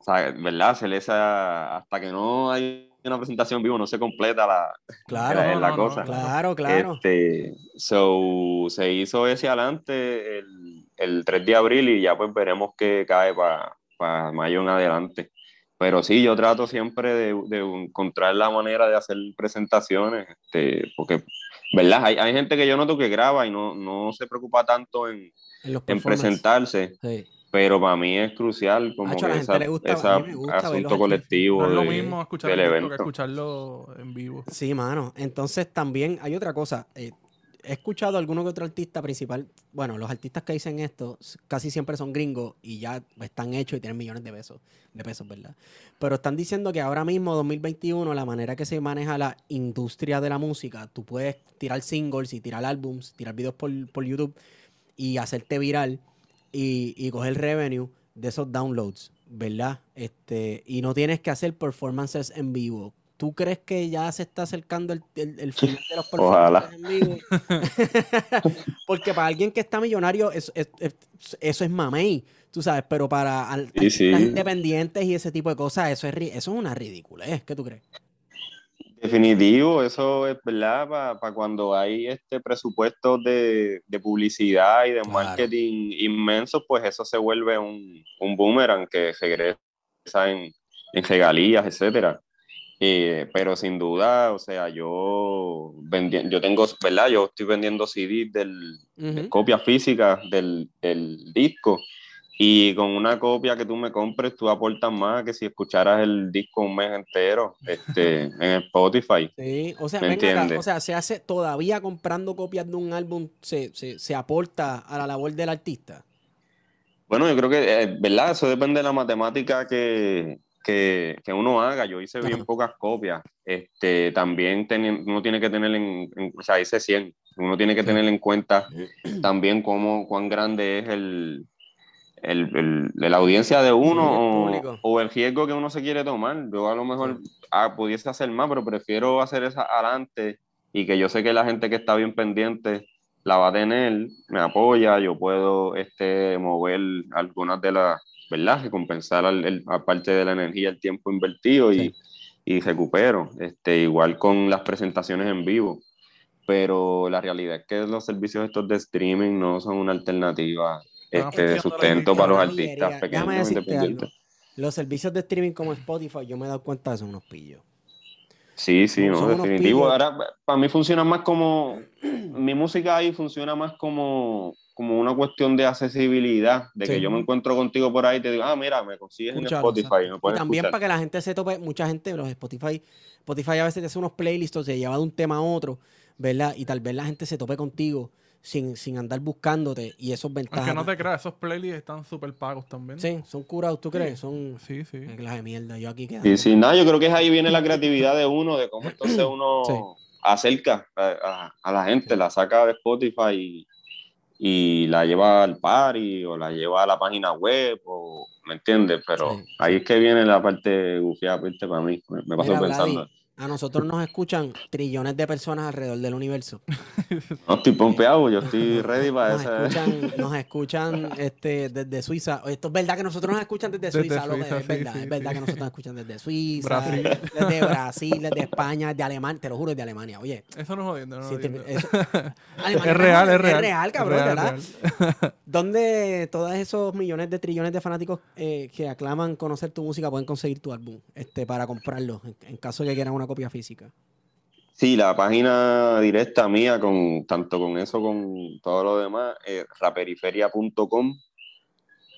o sea, ¿verdad? Hacer esa, hasta que no hay una presentación vivo, no se completa la, Claro, la, no, la no, cosa. no. claro, claro. Este, so, se hizo ese adelante el, el 3 de abril y ya pues veremos qué cae para mayo en adelante. Pero sí, yo trato siempre de, de encontrar la manera de hacer presentaciones, este, porque, ¿verdad? Hay, hay gente que yo noto que graba y no, no se preocupa tanto en, en en presentarse, Sí. Pero para mí es crucial como Hacho, a que la gente esa, le gusta, a esa mí me gusta verlos asunto en colectivo No es lo de- mismo escuchar del el disco que evento. escucharlo en vivo. Sí, mano. Entonces también hay otra cosa. eh, he escuchado a alguno que otro artista principal. Bueno, los artistas que dicen esto casi siempre son gringos y ya están hechos y tienen millones de pesos, de pesos, ¿verdad? Pero están diciendo que ahora mismo, 2021, la manera que se maneja la industria de la música, tú puedes tirar singles y tirar álbums, tirar videos por, por YouTube y hacerte viral y, y coger revenue de esos downloads, ¿verdad? Este, y no tienes que hacer performances en vivo. ¿Tú crees que ya se está acercando el, el, el final de los Ojalá. performances en vivo? Porque para alguien que está millonario, eso, es- es- eso es mamey, tú sabes, pero para Sí, sí. independientes y ese tipo de cosas, eso es, eso es una ridiculez. ¿Qué tú crees? Definitivo, eso es verdad para cuando hay este presupuesto de, de publicidad y de Claro. marketing inmensos, pues eso se vuelve un, un boomerang que regresa en, en regalías, etcétera. Eh, pero sin duda, o sea, yo vendi- yo tengo, ¿verdad? Yo estoy vendiendo CDs del, de copias físicas del, del disco y con una copia que tú me compres, tú aportas más que si escucharas el disco un mes entero este, en Spotify. Sí, o sea, ¿Me ven acá, entiendes? o sea, se hace todavía comprando copias de un álbum, se, se, se aporta a la labor del artista. Bueno, yo creo que, eh, ¿verdad? Eso depende de la matemática que, que, que uno haga. Yo hice bien pocas copias. Este, también teni- uno tiene que tener en, en- o sea, hice 100. Uno tiene que tener en cuenta también cómo, cuán grande es el, el, el- de la audiencia de uno Sí, o, o el riesgo que uno se quiere tomar. Yo a lo mejor ah, pudiese hacer más, pero prefiero hacer esa adelante y que yo sé que la gente que está bien pendiente la va a tener, me apoya, yo puedo este, mover algunas de las, ¿verdad? Recompensar aparte de la energía, el tiempo invertido y, Sí. y recupero. Este, igual con las presentaciones en vivo. Pero la realidad es que los servicios estos de streaming no son una alternativa este, de sustento para los artistas pequeños independientes. Los servicios de streaming como Spotify, yo me he dado cuenta que son unos pillos. Sí, sí, no, son definitivo. Ahora, para mí funciona más como, mi música ahí funciona más como, como una cuestión de accesibilidad, de Sí. que yo me encuentro contigo por ahí y te digo, ah, mira, me consigues Escúchalo, en Spotify, me Y también escuchar. para que la gente se tope, mucha gente, los Spotify, Spotify a veces te hace unos playlists o se lleva de un tema a otro, ¿verdad? Y tal vez la gente se tope contigo sin, sin andar buscándote y esos ventajas. Aunque no te creas, esos playlists están súper pagos también. Sí, son curados, ¿tú crees? Son Sí, sí. clase de mierda. Yo aquí quedando. Sí, sí, nada, yo creo que ahí viene la creatividad de uno, de cómo entonces uno Sí. acerca a, a- a la gente, la saca de Spotify y, y la lleva al party o la lleva a la página web, o, ¿me entiendes? Pero Sí, ahí es que viene la parte gufiada, ¿viste? Para mí, me, me paso Mira, pensando. Vladi, a nosotros nos escuchan trillones de personas alrededor del universo. No estoy pompeado, yo estoy ready para Nos esa. escuchan, nos escuchan este, desde Suiza. Esto es verdad que nosotros nos escuchan desde Desde Suiza, Suiza, es sí, verdad. sí, es verdad sí. que nosotros nos escuchan desde Suiza, Brasil. desde Brasil, desde España, desde Alemania. Te lo juro, desde Alemania. Oye, Eso no es jodiendo, no es jodiendo. eso- Alemania Es real, es Es real. real, cabrón, Es real, ¿verdad? es real. ¿Dónde todos esos millones de trillones de fanáticos eh, que aclaman conocer tu música pueden conseguir tu álbum este, para comprarlo en, en caso de que quieran una copia física? Sí, la página directa mía, con tanto con eso, con todo lo demás, es raperiferia.com.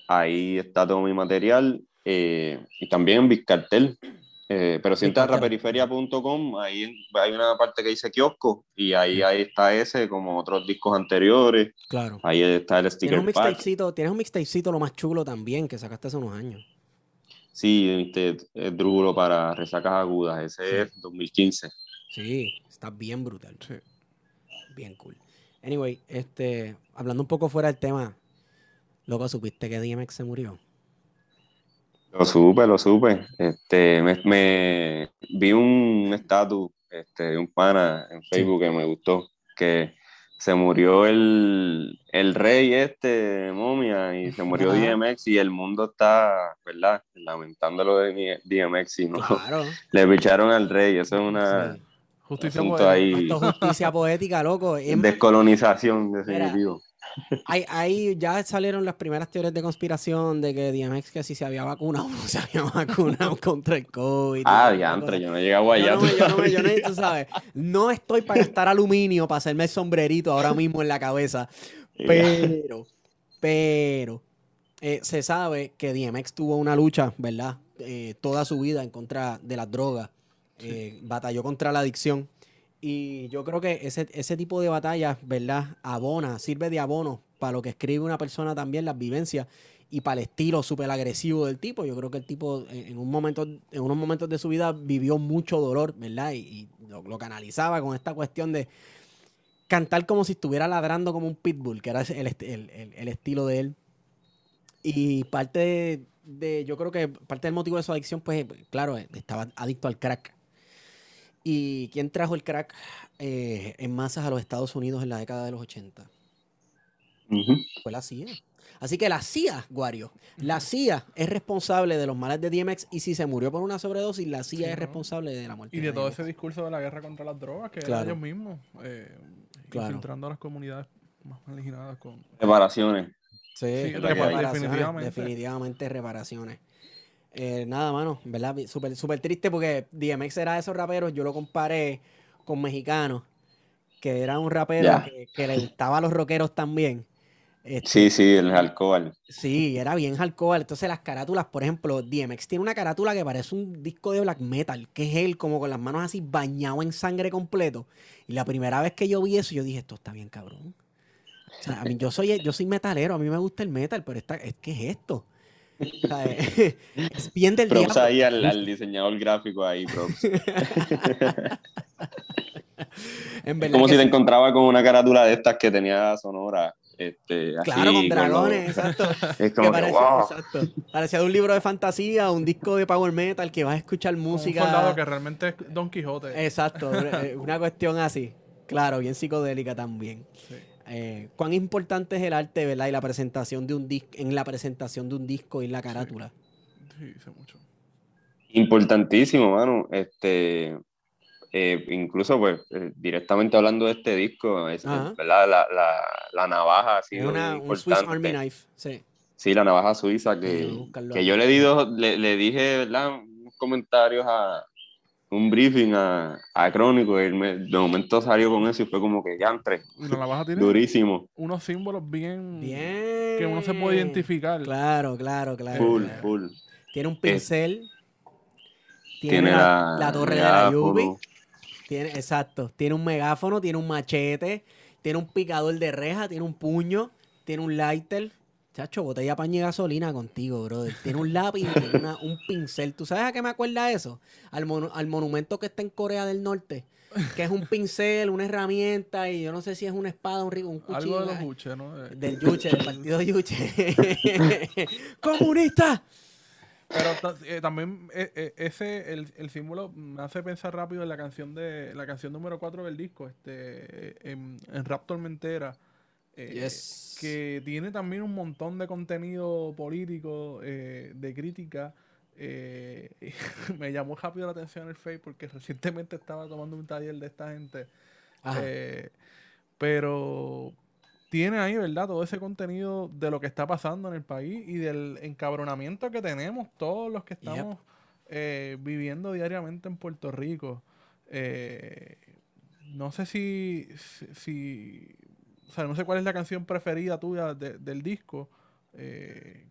Ahí está todo mi material. eh, y también en Vizcartel. Eh, pero si entras a raperiferia.com, ahí hay una parte que dice kiosco y ahí, ahí está ese, como otros discos anteriores. Claro. Ahí está el Tienes sticker un pack. mixtapecito, tienes un mixtapecito lo más chulo también que sacaste hace unos años. Sí, este, es Drúgulo para resacas agudas. Ese Sí. es 2015. Sí, está bien brutal. Sí. Bien cool. Anyway, este, hablando un poco fuera del tema, loco, ¿supiste que DMX se murió? Lo supe, lo supe. Este, me, me- vi un estatus este, de un pana en Facebook que me gustó, que se murió el, el rey este, momia, y se murió. DMX y el mundo está, ¿verdad? Lamentando lo de DMX y no Claro. le picharon al rey, eso es una Sí. Justicia poética. ahí, justicia poética, loco. Descolonización definitivo. Hay- ya salieron las primeras teorías de conspiración de que DMX que si se había vacunado o no se había vacunado contra el COVID. Ah, diantre, yo no llegué a allá. Yo no, yo no me- yo no- tú sabes, no estoy para gastar aluminio para hacerme el sombrerito ahora mismo en la cabeza. Pero, pero, eh, se sabe que DMX tuvo una lucha, ¿verdad? Eh, toda su vida en contra de las drogas. Eh, batalló contra la adicción. Y yo creo que ese, ese tipo de batallas, ¿verdad? Abona, sirve de abono para lo que escribe una persona también, las vivencias, y para el estilo súper agresivo del tipo. Yo creo que el tipo en, en un momento, en unos momentos de su vida vivió mucho dolor, ¿verdad? Y, lo, canalizaba con esta cuestión de cantar como si estuviera ladrando como un pitbull, que era el, el- el- estilo de él. Y parte de- yo creo que parte del motivo de su adicción, pues, claro, estaba adicto al crack. ¿Y quién trajo el crack eh, en masas a los Estados Unidos en la década de los 80? Ujú. Fue la CIA. Así que la CIA, Guario, la CIA es responsable de los males de DMX y si se murió por una sobredosis, la CIA Sí, es ¿no? responsable de la muerte. Y de todo DMX. ese discurso de la guerra contra las drogas, que Claro. ellos mismos, eh, Claro. infiltrando a las comunidades más marginadas con... Reparaciones. Sí, Sí, reparaciones, definitivamente. definitivamente. reparaciones. Eh, nada, mano, ¿verdad? Súper súper triste porque DMX era de esos raperos, yo lo comparé con mexicanos, que era un rapero que, que le gustaba a los rockeros también. Este, Sí, sí, el alcohol. Sí, era bien hardcore. Entonces las carátulas, por ejemplo, DMX tiene una carátula que parece un disco de black metal, que es él como con las manos así bañado en sangre completo. Y la primera vez que yo vi eso, yo dije, esto está bien cabrón. O sea, a mí, yo soy, yo soy metalero, a mí me gusta el metal, pero esta, es, ¿qué es esto? Es bien del Props diablo. ahí al, al diseñador gráfico ahí, props. En Es como que si te sí. encontrabas con una carátula de estas que tenía Sonora. Este, Claro, así, con los- dragones, exacto. Es Que como que, parecía, wow. exacto. Parecía de un libro de fantasía, un disco de power metal que vas a escuchar música. Un soldado que realmente es Don Quijote. Exacto, eh, una cuestión así. Claro, bien psicodélica también. Sí. Eh, ¿Cuán importante es el arte, verdad? Y la presentación de un disco, en la presentación de un disco y en la carátula. Sí, hice mucho. Importantísimo, mano. Este, eh, incluso, pues, eh, directamente hablando de este disco, es. ¿verdad? La, la, la navaja ha Es sido una, muy un Swiss importante. Army Knife, sí. Sí, la navaja suiza que, que yo le, di dos- le, le dije, ¿verdad? Unos comentarios a un briefing a, a Crónico y él me- de momento salió con eso y fue como que la navaja tiene durísimo, unos símbolos bien, Bien. que uno se puede identificar. Claro, claro, claro. full, claro. full. Tiene un pincel. Tiene, Tiene la, torre de la. Yubi. Tiene, exacto. Tiene un megáfono, tiene un machete, tiene un picador de reja, tiene un puño, tiene un lighter. Chacho, botella paña y gasolina contigo, brother. Tiene un lápiz tiene una- un pincel. ¿Tú sabes a qué me acuerda eso? Al, monu- al monumento que está en Corea del Norte. Que es un pincel, una herramienta y yo no sé si es una espada, un, un cuchillo. Algo de los ay, buches, ¿no? Eh, Del Yuche, del partido Yuche. ¡Comunista! Pero eh, también eh, eh, ese, el, el símbolo me hace pensar rápido en la canción de la canción número 4 del disco, este, en, en Rap Tormentera, eh, Yes. que tiene también un montón de contenido político, eh, de crítica. eh, me llamó rápido la atención el Face porque recientemente estaba tomando un taller de esta gente. Eh, pero tiene ahí, ¿verdad? Todo ese contenido de lo que está pasando en el país y del encabronamiento que tenemos todos los que estamos viviendo diariamente en Puerto Rico. Eh, no sé si, si, si- O sea, no sé cuál es la canción preferida tuya de- del disco. eh,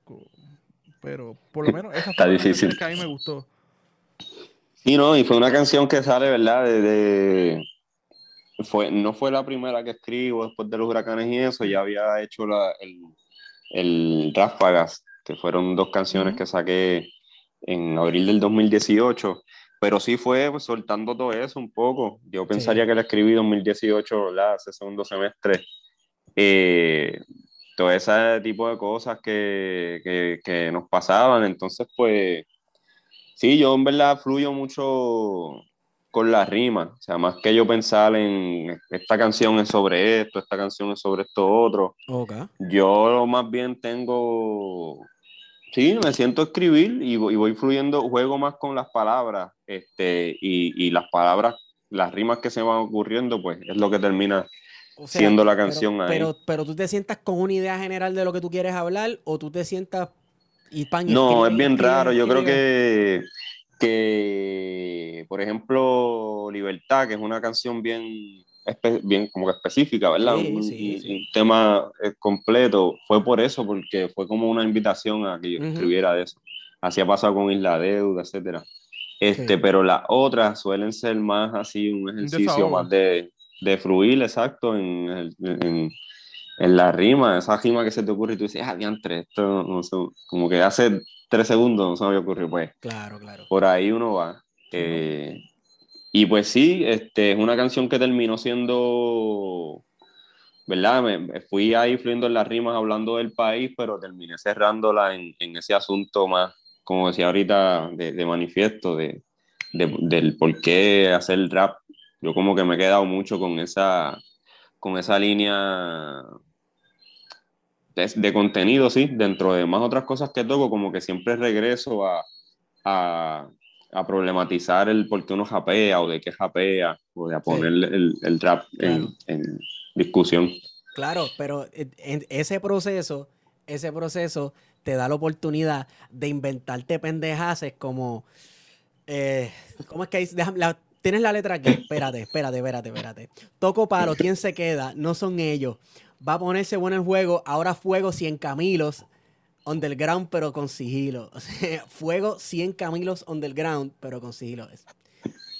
pero por lo menos esa Está fue difícil. que a mí me gustó. Sí, no, y fue una canción que sale, ¿verdad? De, de- fue, no fue la primera que escribo después de los huracanes y eso, ya había hecho la, el, el Ráfagas, que fueron dos canciones que saqué en abril del 2018, pero sí fue pues, soltando todo eso un poco. Yo pensaría que la escribí en 2018, ¿verdad? Ese segundo semestre. Eh, todo ese tipo de cosas que, que, que nos pasaban, entonces pues Sí, yo en verdad fluyo mucho con la rima, o sea, más que yo pensar en esta canción es sobre esto, esta canción es sobre esto otro. Yo más bien tengo, sí, me siento a escribir y, voy fluyendo, juego más con las palabras, este, y, y, las palabras, las rimas que se van ocurriendo, pues es lo que termina siendo la canción ahí. Pero, pero tú te sientas con una idea general de lo que tú quieres hablar o tú te sientas y pan No, es bien raro, yo creo que que, por ejemplo, Libertad, que es una canción bien, bien como que específica, ¿verdad? un, tema eh, completo, fue por eso, porque fue como una invitación a que yo escribiera de eso. Así ha pasado con Isla Deuda, etcétera. Este, pero las otras suelen ser más así, un ejercicio más de, de fluir, exacto, en, en, en, la rima, esa rima que se te ocurre y tú dices, ah, diantre, esto no sé, como que hace tres segundos no se me había ocurrido, pues. Claro, claro. Por ahí uno va. Eh, y pues sí, este, es una canción que terminó siendo, ¿verdad? Me, fui ahí fluyendo en las rimas hablando del país, pero terminé cerrándola en, en ese asunto más, como decía ahorita, de, manifiesto, de, del por qué hacer el rap. Yo como que me he quedado mucho con esa, con esa línea de, contenido, sí, dentro de más otras cosas que toco, como que siempre regreso a, a, a problematizar el por qué uno japea o de qué japea, o de a poner el, el, rap en, en, discusión. Claro, pero en ese proceso, ese proceso te da la oportunidad de inventarte pendejaces como... Eh, ¿Cómo es que hay? Tienes la letra aquí. Espérate, espérate, espérate, espérate. Toco paro, ¿quién se queda? No son ellos va a ponerse bueno el juego. Ahora fuego 100 Camilos underground, pero con sigilo. O sea, fuego 100 Camilos underground, pero con sigilo.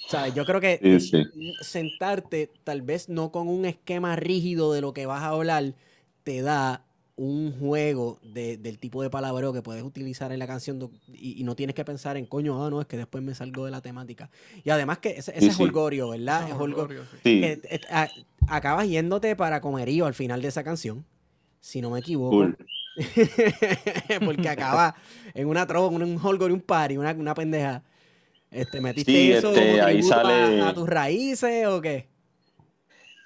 ¿Sabes? Yo creo que sentarte, tal vez no con un esquema rígido de lo que vas a hablar, te da un juego del tipo de palabreo que puedes utilizar en la canción y, no tienes que pensar en coño, ah, no, es que después me salgo de la temática. Y además que ese, es holgorio, ¿verdad? es holgorio. acabas yéndote para comerío al final de esa canción, si no me equivoco. Porque acaba en una trova, en un holgorio, un party, una, una pendeja. Este, ¿Metiste eso este, ahí sale... a tus raíces o qué?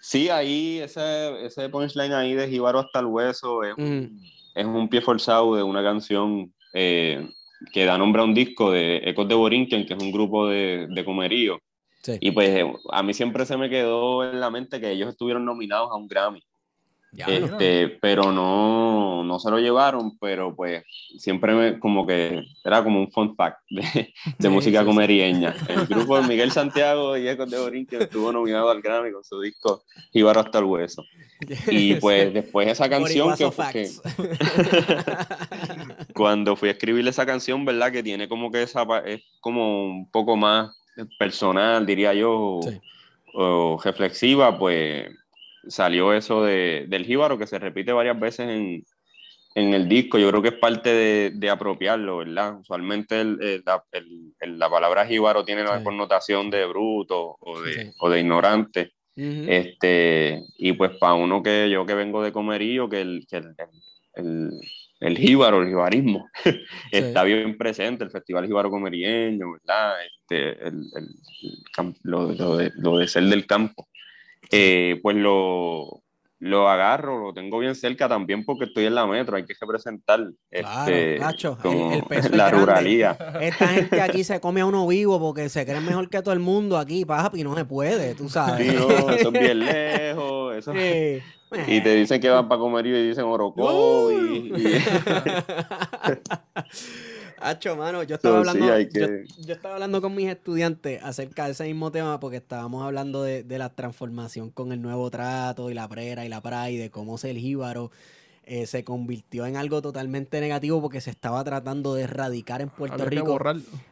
Sí, ahí ese, ese punchline ahí de Jíbaro hasta el hueso es, un pie forzado de una canción eh, que da nombre a un disco de Ecos de Borinquen, que es un grupo de, de comerío. Y pues a mí siempre se me quedó en la mente que ellos estuvieron nominados a un Grammy este, pero no, no se lo llevaron, pero pues siempre me, como que era como un fun fact de, música comerieña. El grupo de Miguel Santiago y Ecos de Borín que estuvo nominado al Grammy con su disco Jíbaro hasta el hueso. Y pues después esa canción que, que cuando fui a escribir esa canción, ¿verdad? Que tiene como que esa, es como un poco más personal, diría yo, o reflexiva, pues salió eso de, del jíbaro que se repite varias veces en, en el disco. Yo creo que es parte de, de apropiarlo, ¿verdad? Usualmente el, el, la palabra jíbaro tiene la connotación de bruto o de, o de ignorante. este, y pues para uno que yo que vengo de comerío, que el, que el, el, jíbaro, el jibarismo, está bien presente, el Festival Jíbaro Comerieño, ¿verdad? Este, el, lo, lo, de, lo de ser del campo. Eh, pues lo, lo agarro, lo tengo bien cerca también porque estoy en la metro, hay que representar este, la ruralía. Esta gente aquí se come a uno vivo porque se creen mejor que todo el mundo aquí, papi, no se puede, tú sabes. Sí, no, son bien lejos, eso. Y te dicen que van para comer y dicen Orocó. Y, Hacho, mano, yo estaba, hablando, yo, estaba hablando con mis estudiantes acerca de ese mismo tema porque estábamos hablando de, la transformación con el nuevo trato y la prera y la pra y de cómo el jíbaro eh, se convirtió en algo totalmente negativo porque se estaba tratando de erradicar en Puerto Rico.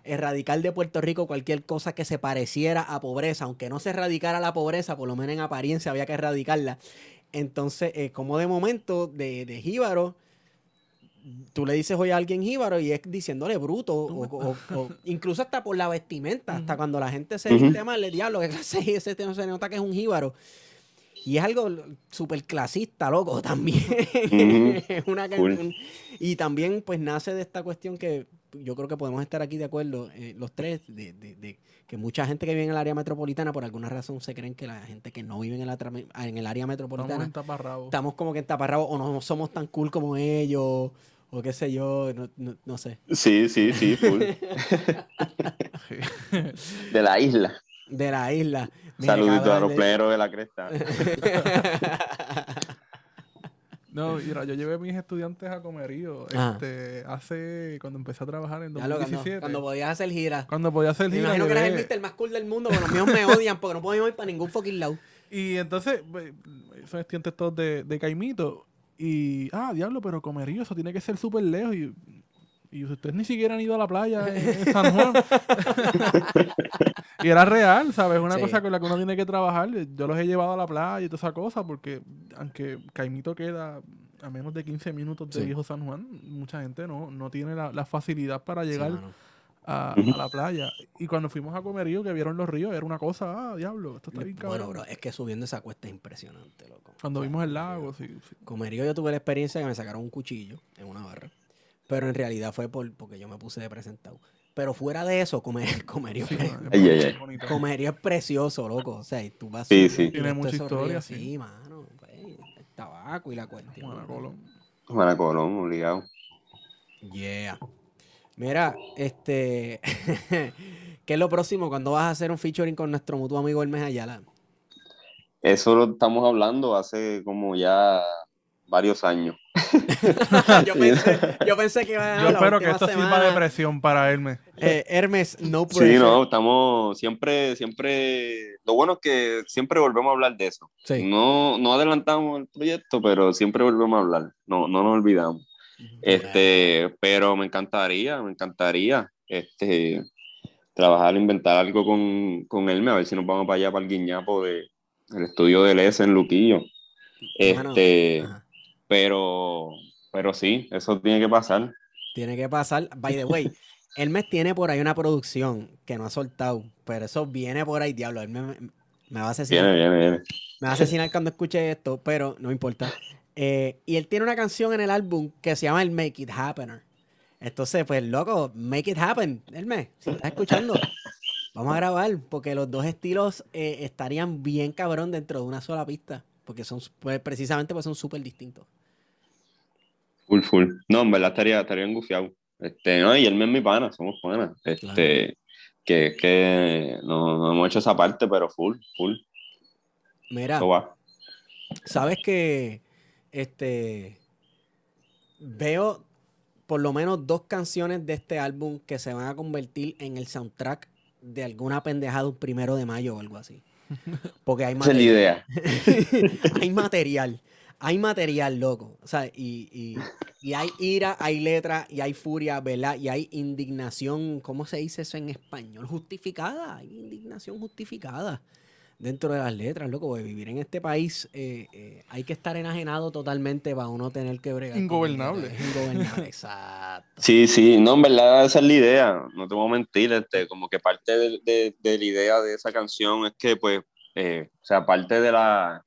Erradicar de Puerto Rico cualquier cosa que se pareciera a pobreza, aunque no se erradicara la pobreza, por lo menos en apariencia había que erradicarla. Entonces, eh, como de momento de, de jíbaro tú le dices hoy a alguien jíbaro y es diciéndole bruto, o, incluso hasta por la vestimenta, hasta cuando la gente se viste mal, le diablo, que clase ese no se nota que es un jíbaro. Y es algo súper clasista, loco, también. una, y también, pues, nace de esta cuestión que, yo creo que podemos estar aquí de acuerdo, eh, los tres, de, de- de que mucha gente que vive en el área metropolitana, por alguna razón, se creen que la gente que no vive en el, en el área Estamos metropolitana en taparrabo. estamos como que en taparrabo o no somos tan cool como ellos, o qué sé yo, no, no- no sé. Sí, sí, sí, full. de la isla. De la isla. Mira, Saludito a los de- pleneros de la cresta. No, mira, yo llevé a mis estudiantes a Comerío Ajá. este, hace, cuando empecé a trabajar en Ya lo, cuando, 2017. cuando podías hacer gira. Cuando podía hacer Me gira. imagino que eres el llevé- mister más cool del mundo, pero los míos me odian porque no podemos ir para ningún fucking lado. Y entonces, pues, son estudiantes todos de, de Caimito. Y, ah, diablo, pero Comerío, eso tiene que ser súper lejos. Y, y ustedes ni siquiera han ido a la playa en, en San Juan. y era real, ¿sabes? Una Sí. cosa con la que uno tiene que trabajar. Yo los he llevado a la playa y toda esa cosa, porque aunque Caimito queda a menos de 15 minutos de Sí. Viejo San Juan, mucha gente no, no tiene la, la facilidad para llegar. A, la playa. Y cuando fuimos a Comerío, que vieron los ríos, era una cosa, ah, diablo, esto está bien Bueno, cabrón. bro, es que subiendo esa cuesta es impresionante, loco. Cuando O sea, vimos el lago, sí. sí. Comerío yo tuve la experiencia que me sacaron un cuchillo en una barra. Pero en realidad fue por, porque yo me puse de presentado. Pero fuera de eso, comer, comerío, Sí, es- Ay, ay, ay. comerío es precioso, loco. O sea, y tú vas Sí, subiendo sí. Tiene mucha historia, ríos, sí. Sí, mano. pues, el tabaco y la cuestión. Juana Colón. Juana Colón, obligado. Yeah. Mira, este. ¿Qué es lo próximo? cuando vas a hacer un featuring con nuestro mutuo amigo Hermes Ayala? Eso lo estamos hablando hace como ya varios años. yo, pensé, yo pensé que iba a Yo espero que esto sirva de presión para Hermes. Eh, Hermes, no pressure. Sí, no, estamos siempre, siempre, lo bueno es que siempre volvemos a hablar de eso. Sí. No, no adelantamos el proyecto, pero siempre volvemos a hablar. No, no nos olvidamos. Este, pero me encantaría, me encantaría, este, trabajar, inventar algo con, con él, a ver si nos vamos para allá, para el guiñapo de el estudio del S en Luquillo. Este, pero, pero sí, eso tiene que pasar. Tiene que pasar. By the way, Hermes tiene por ahí una producción que no ha soltado, pero eso viene por ahí, diablo. Hermes me, me va a asesinar. Viene, viene, viene. Me va a asesinar cuando escuche esto, pero no importa. Eh, y él tiene una canción en el álbum que se llama el Make It Happener. Entonces, pues, loco, make it happen, Hermes. Si estás escuchando, vamos a grabar, porque los dos estilos eh, estarían bien cabrón dentro de una sola pista, porque son pues, precisamente pues son súper distintos. Full, full. No, en verdad estaría, estaría engufiado. Este, no, y él es mi pana, somos panas. Este, que es que no, no hemos hecho esa parte, pero full, full. Mira, sabes que este veo por lo menos dos canciones de este álbum que se van a convertir en el soundtrack de alguna pendejada un primero de mayo o algo así. Porque hay Esa es la material. idea. hay material. Hay material, loco. O sea, y, y- y hay ira, hay letra, y hay furia, ¿verdad? Y hay indignación, ¿cómo se dice eso en español? Justificada. Hay indignación justificada dentro de las letras, loco. Porque vivir en este país eh, eh, hay que estar enajenado totalmente para uno tener que bregar. con Ingobernable. letras. Ingobernable, exacto. Sí, sí, no, en verdad esa es la idea, no te voy a mentir, este, como que parte de, de- de la idea de esa canción es que, pues, eh, o sea, parte de la,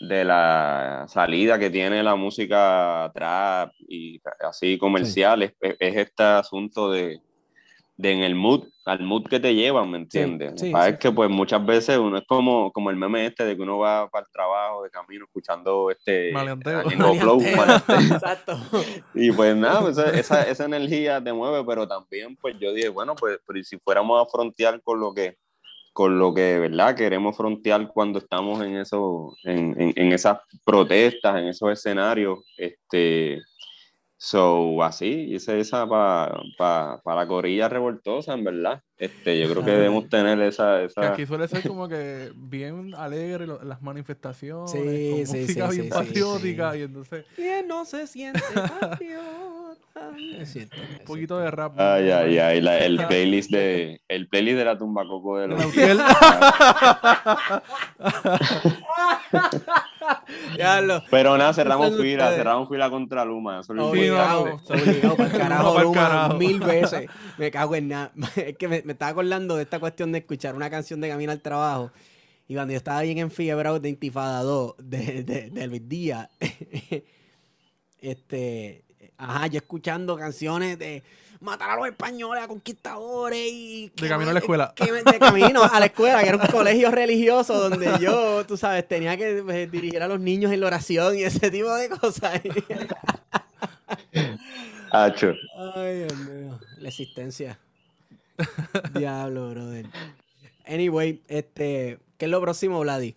de la salida que tiene la música trap y así comercial es, es- es este asunto de, de en el mood, al mood que te llevan, ¿me entiendes? sí, pasa sí. es que, pues, muchas veces uno es como, como el meme este de que uno va para el trabajo de camino escuchando este... Maleanteo. Flow, Maleanteo. Exacto. Y pues nada, pues, esa, esa, energía te mueve, pero también pues yo dije, bueno, pues pero ¿y si fuéramos a frontear con lo que, con lo que, ¿verdad? Queremos frontear cuando estamos en eso, en, en, en esas protestas, en esos escenarios, este, so, así, hice esa para pa, pa la corilla revoltosa, en verdad. Este, yo creo que debemos tener esa, Que esa, aquí suele ser como que bien alegre lo- las manifestaciones, Sí, con sí, música sí, bien patriótica sí. y entonces ¿Quién no se siente patriota? Es cierto. un poquito de rap. ay, ay, ay, la- el playlist de, el playlist de la tumba coco de De los Pero nada, cerramos fila, cerramos fila contra Luma. Obligado, obligado para el carajo, Luma, carajo. mil veces. Me cago en nada. Es que me, me estaba acordando de esta cuestión de escuchar una canción de Camino al Trabajo. Y cuando yo estaba bien enfiebrado de Intifada 2, de, de, de Luis Díaz, este, ajá, yo escuchando canciones de matar a los españoles, a conquistadores y... De camino a la escuela. que me- de camino a la escuela, que era un colegio religioso donde yo, tú sabes, tenía que eh, dirigir a los niños en la oración y ese tipo de cosas. Hacho. Ay, Dios mío. La existencia. Diablo, brother. Anyway, este, ¿qué es lo próximo, Vladi?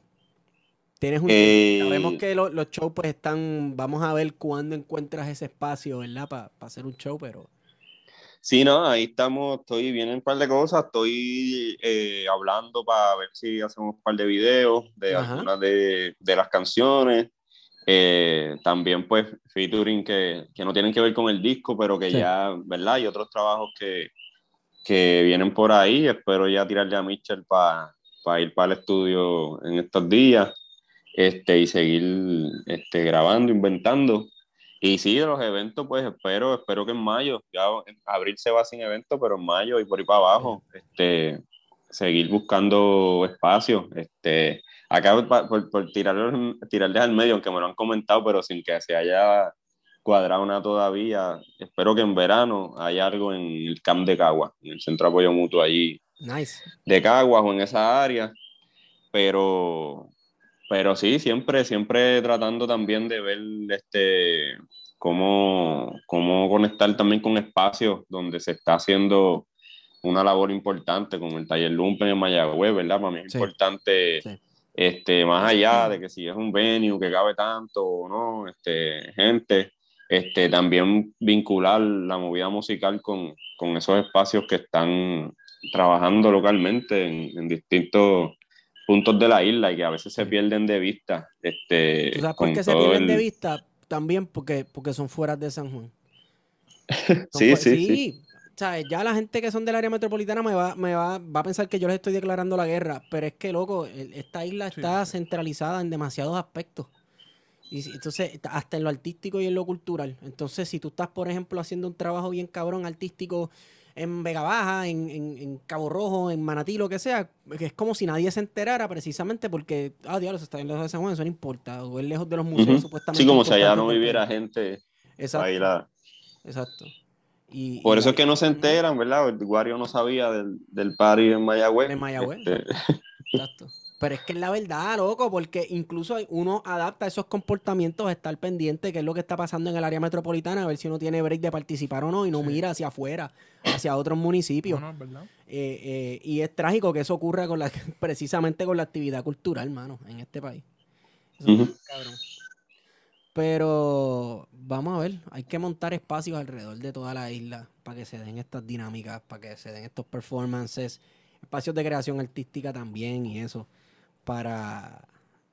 Tienes un Eh, Sabemos que lo- los shows pues están, vamos a ver cuándo encuentras ese espacio, ¿verdad? Para hacer un show, pero Sí, no, ahí estamos, estoy viendo un par de cosas, estoy eh, hablando para ver si hacemos un par de videos de Ajá. algunas de, de las canciones. Eh, también pues featuring que, que no tienen que ver con el disco, pero que Sí. ya, ¿verdad? Hay otros trabajos que, que vienen por ahí. Espero ya tirarle a Mitchell para ir para el estudio en estos días este, y seguir este, grabando, inventando. Y sí, de los eventos, pues espero, espero que en mayo, ya en abril se va sin evento, pero en mayo y por ahí para abajo, este, seguir buscando espacios. Este, acá por, por tirarles, tirarles al medio, aunque me lo han comentado, pero sin que se haya cuadrado nada todavía, espero que en verano haya algo en el CAMP de Cagua, en el Centro de Apoyo Mutuo allí nice. de Caguas o en esa área, pero, pero sí, siempre, siempre tratando también de ver este, cómo, cómo conectar también con espacios donde se está haciendo una labor importante, como el Taller Lumpen en Mayagüez, ¿verdad? Para mí es Sí. importante, Sí. este, más allá de que si es un venue que cabe tanto o no, este, gente, este, también vincular la movida musical con, con esos espacios que están trabajando localmente en, en distintos puntos de la isla y que a veces se pierden de vista. Este, ¿Tú sabes por qué se pierden el- de vista? También porque, porque son fuera de San Juan. Sí, sí, sí. ¿Sabes? Ya la gente que son del área metropolitana me va, me va, va a pensar que yo les estoy declarando la guerra, pero es que, loco, el- esta isla Sí. está centralizada en demasiados aspectos. Y entonces, hasta en lo artístico y en lo cultural. Entonces, si tú estás, por ejemplo, haciendo un trabajo bien cabrón artístico en Vega Baja, en, en- en Cabo Rojo, en Manatí, lo que sea, que es como si nadie se enterara precisamente porque, ah, diablos, está en lejos de San Juan, eso no importa. O es lejos de los museos, supuestamente. Sí, como si allá no viviera gente Exacto. la- Exacto. Y, Por y eso es que no se enteran, ¿verdad? El Guario no sabía del, del party en Mayagüez. De Mayagüez. Este, Exacto. Pero es que es la verdad, loco, porque incluso uno adapta esos comportamientos a estar pendiente, que es lo que está pasando en el área metropolitana, a ver si uno tiene break de participar o no, y no Sí. mira hacia afuera, hacia otros municipios. No, no, es verdad. Eh, eh, y es trágico que eso ocurra con la, precisamente con la actividad cultural, mano, en este país. Eso Ujú. está cabrón. Pero vamos a ver, hay que montar espacios alrededor de toda la isla para que se den estas dinámicas, para que se den estos performances, espacios de creación artística también y eso, para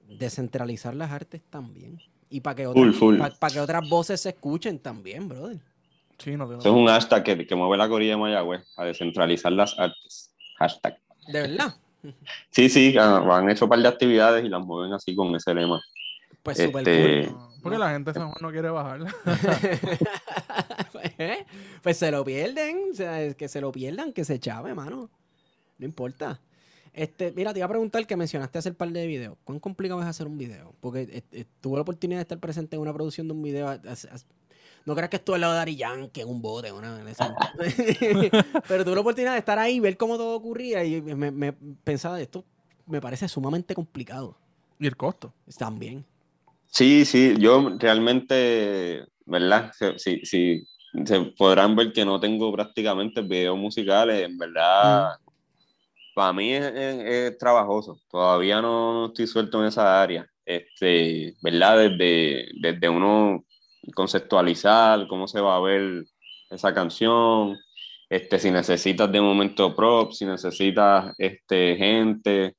descentralizar las artes también. Y para que, otras, Full, full. pa- pa' que otras voces se escuchen también, brother. Sí, no te Eso es un hashtag que, que mueve la corilla de Mayagüez a descentralizar las artes. Hashtag. De verdad. Sí, sí, han, han hecho un par de actividades y las mueven así con ese lema. Pues súper Este, cool. No, Porque la gente de San Juan no quiere bajar. pues, pues se lo pierden, o sea, es que se lo pierdan, que se chave, mano. No importa. Este, mira, te iba a preguntar que mencionaste hacer par de videos. ¿Cuán complicado es hacer un video? Porque eh, eh, tuve la oportunidad de estar presente en una producción de un video. no creas que estuve al lado de Dari Yankee en un bote, una Pero tuve la oportunidad de estar ahí, ver cómo todo ocurría y me, me pensaba, esto me parece sumamente complicado. y el costo. También. Sí, sí, yo realmente, ¿verdad? Sí, sí, sí, se podrán ver que no tengo prácticamente videos musicales, en verdad, para mí es, es- es trabajoso, todavía no, estoy suelto en esa área, este, ¿verdad? Desde, desde uno conceptualizar cómo se va a ver esa canción, este, si necesitas de momento props, si necesitas este, gente,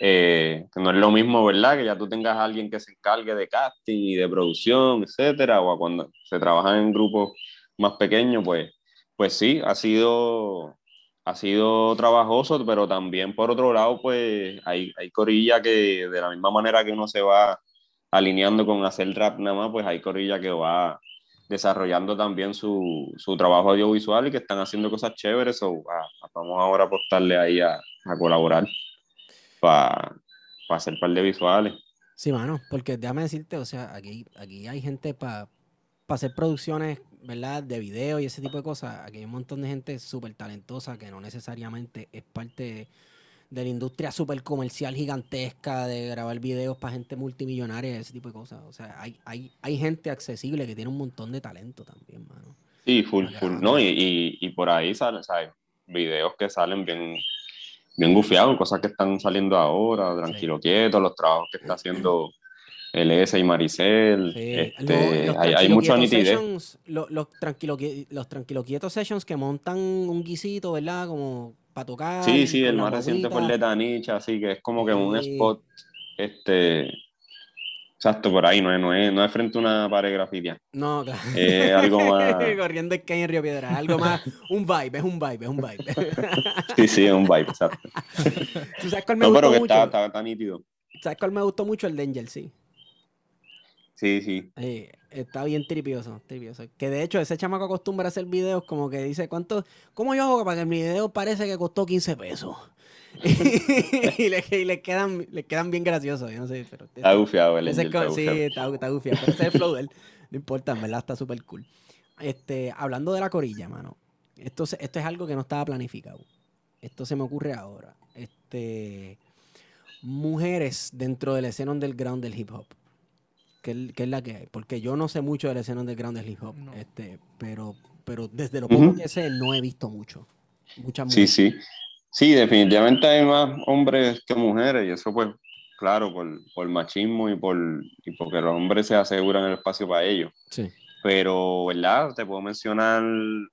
eh, que no es lo mismo, ¿verdad? Que ya tú tengas a alguien que se encargue de casting y de producción, etcétera, o cuando se trabaja en grupos más pequeños, pues, pues sí, ha sido, ha sido trabajoso, pero también por otro lado, pues hay, hay corilla que de la misma manera que uno se va alineando con hacer rap nada más, pues hay corilla que va desarrollando también su, su trabajo audiovisual y que están haciendo cosas chéveres, so, ah, vamos ahora a apostarle ahí a, a colaborar para hacer un par de visuales. Sí, mano, porque déjame decirte, o sea, aquí, aquí hay gente para hacer producciones ¿verdad? De video y ese tipo de cosas, aquí hay un montón de gente súper talentosa que no necesariamente es parte de, la industria súper comercial gigantesca de grabar videos para gente multimillonaria y ese tipo de cosas. O sea, hay, hay, hay gente accesible que tiene un montón de talento también, mano. Sí, full, full. No, y, y, por ahí salen, ¿sabes? Videos que salen bien, bien gufiados, cosas que están saliendo ahora, tranquilo quieto, los trabajos que está haciendo LS y Maricel. Este, hay, hay mucha nitidez. los, los, tranquilo, los sessions que montan un guisito, ¿verdad? Como para tocar. Sí, sí, el más reciente fue el de Tanicha, así que es como que un spot este Exacto, por ahí, no es, no es, no es frente a una pared grafitia. No, claro. Es algo más. Corriendo el en Río Piedra. Algo más. Un vibe, es un vibe, es un vibe. sí, sí, es un vibe, exacto. ¿Tú sabes cuál me no, gustó pero que mucho? Está, está, nítido. ¿Sabes cuál me gustó mucho? El de Angel, sí. Sí, sí. está bien tripioso, tripioso. Que de hecho, ese chamaco acostumbra a hacer videos como que dice, ¿cuánto? ¿Cómo yo hago para que mi video parece que costó 15 pesos? y, le, quedan, le quedan bien graciosos. Yo no sé, pero, está gufiado el está Sí, está, está gufiado. Pero ese es el flow de él. No importa, en verdad está súper cool. Este, hablando de la corilla, mano. Esto, esto es algo que no estaba planificado. Esto se me ocurre ahora. Este, mujeres dentro de la escena underground del hip hop. ¿Qué, es la que hay? Porque yo no sé mucho de la escena underground del hip hop. Este, pero, pero desde lo poco que sé, no he visto mucho. Muchas sí, sí. Sí, definitivamente hay más hombres que mujeres y eso pues, claro, por, por machismo y, por, y porque los hombres se aseguran el espacio para ellos. Sí. Pero, ¿verdad? Te puedo mencionar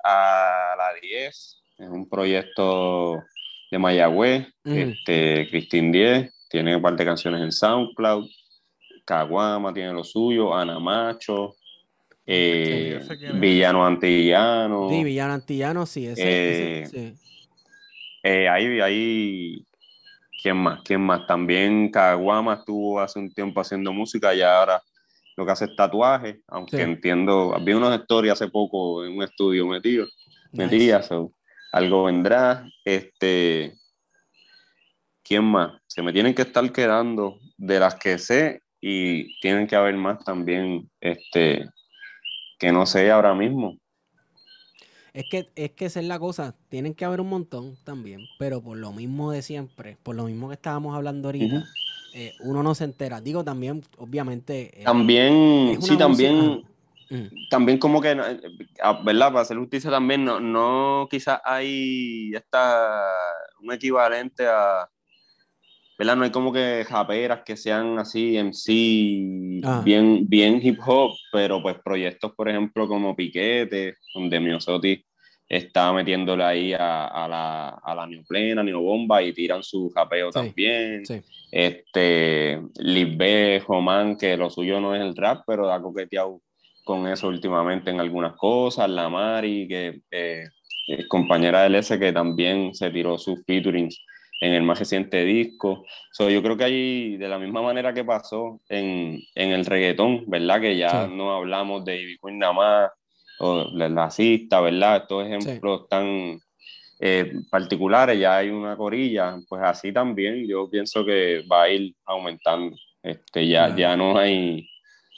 a la 10, es un proyecto de Mayagüez, este, Cristín 10, tiene un par de canciones en SoundCloud, Caguama tiene lo suyo, Ana Macho, eh, Villano Antillano. Sí, Villano Antillano, sí, ese, ese sí. Eh, ahí, ahí, ¿quién más? ¿Quién más? También Caguama estuvo hace un tiempo haciendo música y ahora lo que hace es tatuaje, aunque entiendo, había una historia hace poco en un estudio metido, metida, algo vendrá. Este, ¿quién más? Se me tienen que estar quedando de las que sé y tienen que haber más también, este, que no sé ahora mismo. Es que, es que esa es la cosa. Tienen que haber un montón también. Pero por lo mismo de siempre, por lo mismo que estábamos hablando ahorita, eh, uno no se entera. Digo también, obviamente. Eh, también, sí, también. Mm. También como que, eh, ¿verdad? Para hacer justicia también, no, no quizás hay esta, un equivalente a, ¿verdad? No hay como que japeras que sean así en sí, ah. bien, bien hip hop, pero pues proyectos, por ejemplo, como Piquete, donde Miosotti está metiéndole ahí a, la, a la neoplena, neobomba y tiran su japeo también. Sí. Este, Lisbeth, Román, que lo suyo no es el rap, pero ha coqueteado con eso últimamente en algunas cosas. La Mari, que eh, es compañera del S, que también se tiró sus featurings en el más reciente disco. So, yo creo que ahí, de la misma manera que pasó en, en el reggaetón, ¿verdad? Que ya no hablamos de Ivy Queen nada más, o la cista, ¿verdad? Estos ejemplos tan eh, particulares, ya hay una corilla, pues así también yo pienso que va a ir aumentando. Este, ya, ya no hay,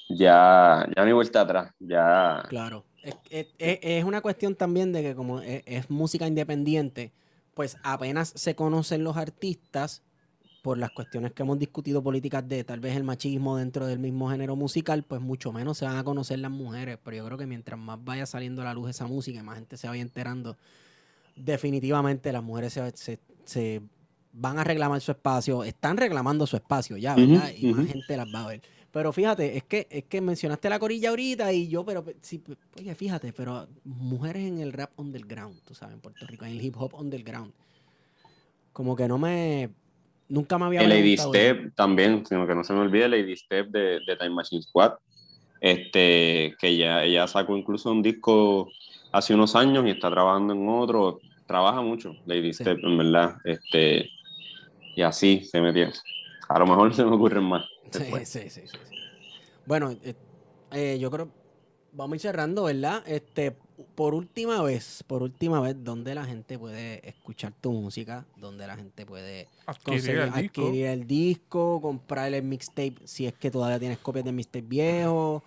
ya, ya no hay vuelta atrás, ya... Claro, es, es, es una cuestión también de que como es música independiente, pues apenas se conocen los artistas por las cuestiones que hemos discutido políticas de tal vez el machismo dentro del mismo género musical, pues mucho menos se van a conocer las mujeres. Pero yo creo que mientras más vaya saliendo a la luz esa música y más gente se vaya enterando, definitivamente las mujeres se, se, van a reclamar su espacio, están reclamando su espacio ya, ¿verdad? y más gente las va a ver. Pero fíjate, es que, es que mencionaste la corilla ahorita y yo, pero sí, oye, fíjate, pero mujeres en el rap underground, tú sabes, en Puerto Rico, en el hip hop underground. Como que no me. Nunca me había El Lady Step también, sino que no se me olvide, Lady Step de, de Time Machine Squad. Este, que ella, ella sacó incluso un disco hace unos años y está trabajando en otro. Trabaja mucho, Lady Step, en verdad. Este, y así se metió. A lo mejor se me ocurren más. Sí, sí, sí, Bueno, eh, eh, yo creo, vamos a ir cerrando, ¿verdad? Este, por última vez, por última vez, ¿dónde la gente puede escuchar tu música? ¿Dónde la gente puede adquirir, el, disco? comprar el mixtape, si es que todavía tienes copias de mixtape viejo.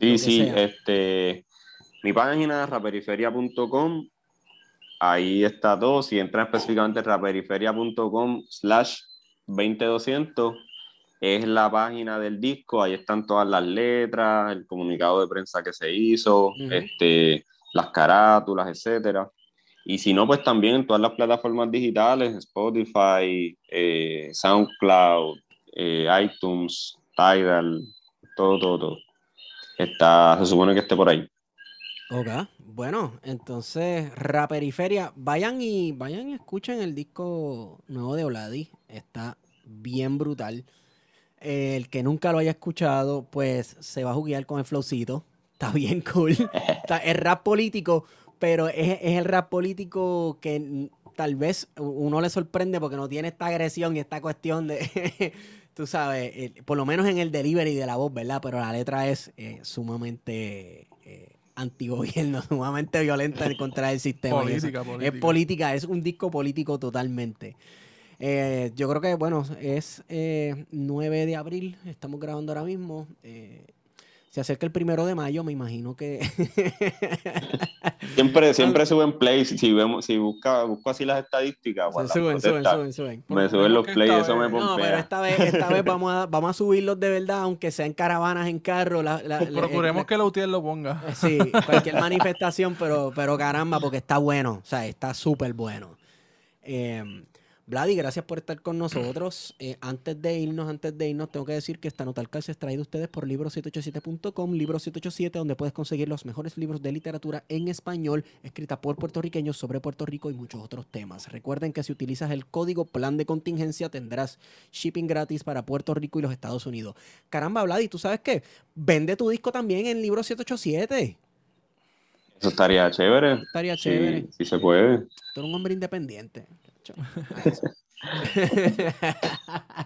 Sí, sí, este, mi página es raperiferia.com. Ahí está todo. Si entran específicamente raperiferia.com slash 20200 es la página del disco, ahí están todas las letras, el comunicado de prensa que se hizo, este, las carátulas, etcétera. Y si no, pues también en todas las plataformas digitales, Spotify, eh, SoundCloud, eh, iTunes, Tidal, todo, todo, todo. Está, se supone que esté por ahí. Ok, bueno, entonces Raperiferia, vayan y vayan y escuchen el disco nuevo de Oladi, está bien brutal. El que nunca lo haya escuchado, pues se va a juguear con el flowcito, está bien cool. Está- es rap político, pero es, es el rap político que tal vez uno le sorprende porque no tiene esta agresión y esta cuestión de, tú sabes, por lo menos en el delivery de la voz, ¿verdad? Pero la letra es eh, sumamente eh, antigobierno, sumamente violenta en contra del sistema. Política, Es política, es un disco político totalmente. Eh, yo creo que, bueno, es eh, 9 de abril, estamos grabando ahora mismo. eh, se acerca el primero de mayo, me imagino que. Siempre, siempre suben plays. Si vemos, si busca, busco así las estadísticas, suben, suben, protestas, suben, suben. me suben los plays, eso me vez- No, pero pompea. esta vez, esta vez vamos a, vamos a subirlos de verdad, aunque sean caravanas en carro. la- la- Pues procuremos la- que la UTIER lo ponga. Eh, Sí, cualquier manifestación, pero, pero caramba, porque está bueno, o sea, está súper bueno. Eh, Vladi, gracias por estar con nosotros. Eh, antes de irnos, antes de irnos, tengo que decir que esta nota al calce es traída a ustedes por libro787.com, libro 787, donde puedes conseguir los mejores libros de literatura en español, escrita por puertorriqueños sobre Puerto Rico y muchos otros temas. Recuerden que si utilizas el código plan de contingencia tendrás shipping gratis para Puerto Rico y los Estados Unidos. Caramba, Vladi, ¿tú sabes qué? Vende tu disco también en libro 787. Eso estaría chévere. Estaría Sí, chévere. sí se puede. Tú eres un hombre independiente.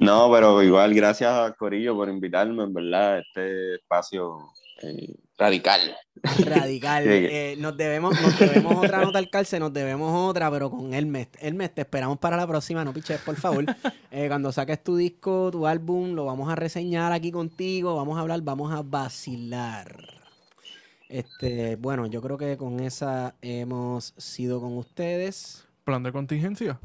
No, pero igual, gracias a Corillo por invitarme, en verdad, a este espacio eh, radical. Radical. Sí. Eh, nos debemos, nos debemos otra nota al calce, nos debemos otra, pero con Hermes. Hermes, te esperamos para la próxima, no piches, por favor. Eh, cuando saques tu disco, tu álbum, lo vamos a reseñar aquí contigo, vamos a hablar, vamos a vacilar. Este, bueno, yo creo que con esa hemos sido con ustedes. Plan de contingencia.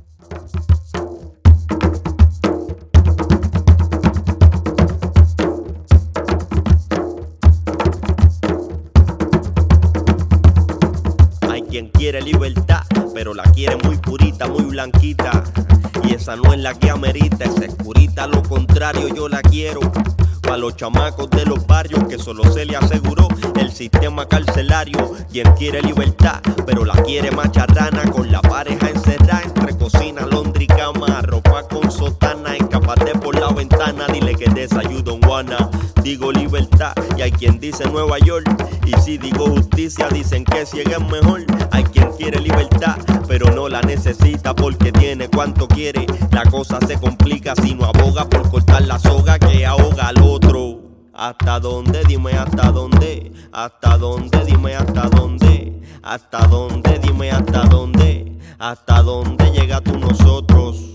Quien quiere libertad, pero la quiere muy purita, muy blanquita. Y esa no es la que amerita, esa es purita, lo contrario yo la quiero. Para los chamacos de los barrios que solo se le aseguró el sistema carcelario. Quien quiere libertad, pero la quiere macharrana con la pareja encerrada entre cocina, londra y cama, ropa con sotana, escapate por la ventana, dile que desayuno en Juana. Digo libertad y hay quien dice Nueva York. Y si digo justicia, dicen que ciega es mejor. Hay quien quiere libertad, pero no la necesita porque tiene cuanto quiere. La cosa se complica si no aboga por cortar la soga que ahoga al otro. ¿Hasta dónde? Dime hasta dónde. ¿Hasta dónde? Dime hasta dónde. ¿Hasta dónde? Dime hasta dónde. ¿Hasta dónde llega tú nosotros?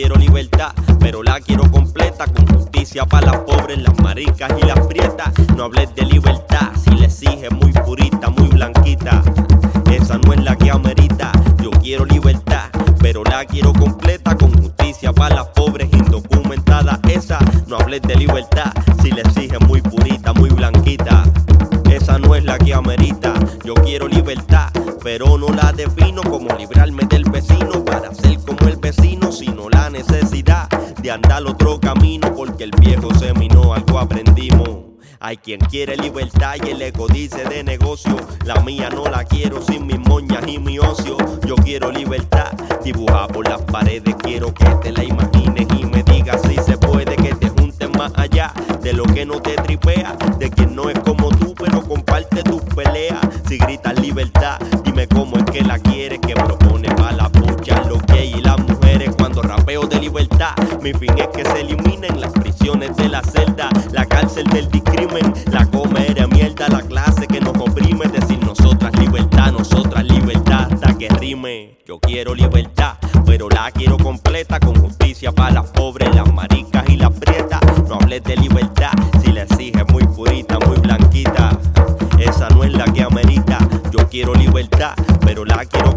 Quiero libertad, pero la quiero completa con justicia para las pobres, las maricas y las prietas. No hables de libertad si le exige muy purita, muy blanquita. Esa no es la que amerita. Yo quiero libertad, pero la quiero completa con justicia para las pobres indocumentadas. Esa no hables de libertad si le exige muy purita, muy blanquita. Esa no es la que amerita. Yo quiero libertad, pero no la defino como librarme andar otro camino porque el viejo se minó, algo aprendimos. Hay quien quiere libertad y el ego dice de negocio. La mía no la quiero sin mis moñas y mi ocio. Yo quiero libertad, dibujada por las paredes. Quiero que te la imagines y me digas si se puede que te juntes más allá de lo que no te tripea. De quien no es como tú, pero comparte tus peleas. Si gritas libertad, dime cómo es que la quieres. Que propone para la pucha, los gays y las mujeres. Cuando rapeo de mi fin es que se eliminen las prisiones de la celda, la cárcel del discrimen, la comer mierda, la clase que nos oprime. Decir nosotras libertad, nosotras libertad, hasta que rime. Yo quiero libertad, pero la quiero completa con justicia para las pobres, las maricas y las prietas. No hables de libertad si le exige muy purita, muy blanquita. quiero libertad, pero la quiero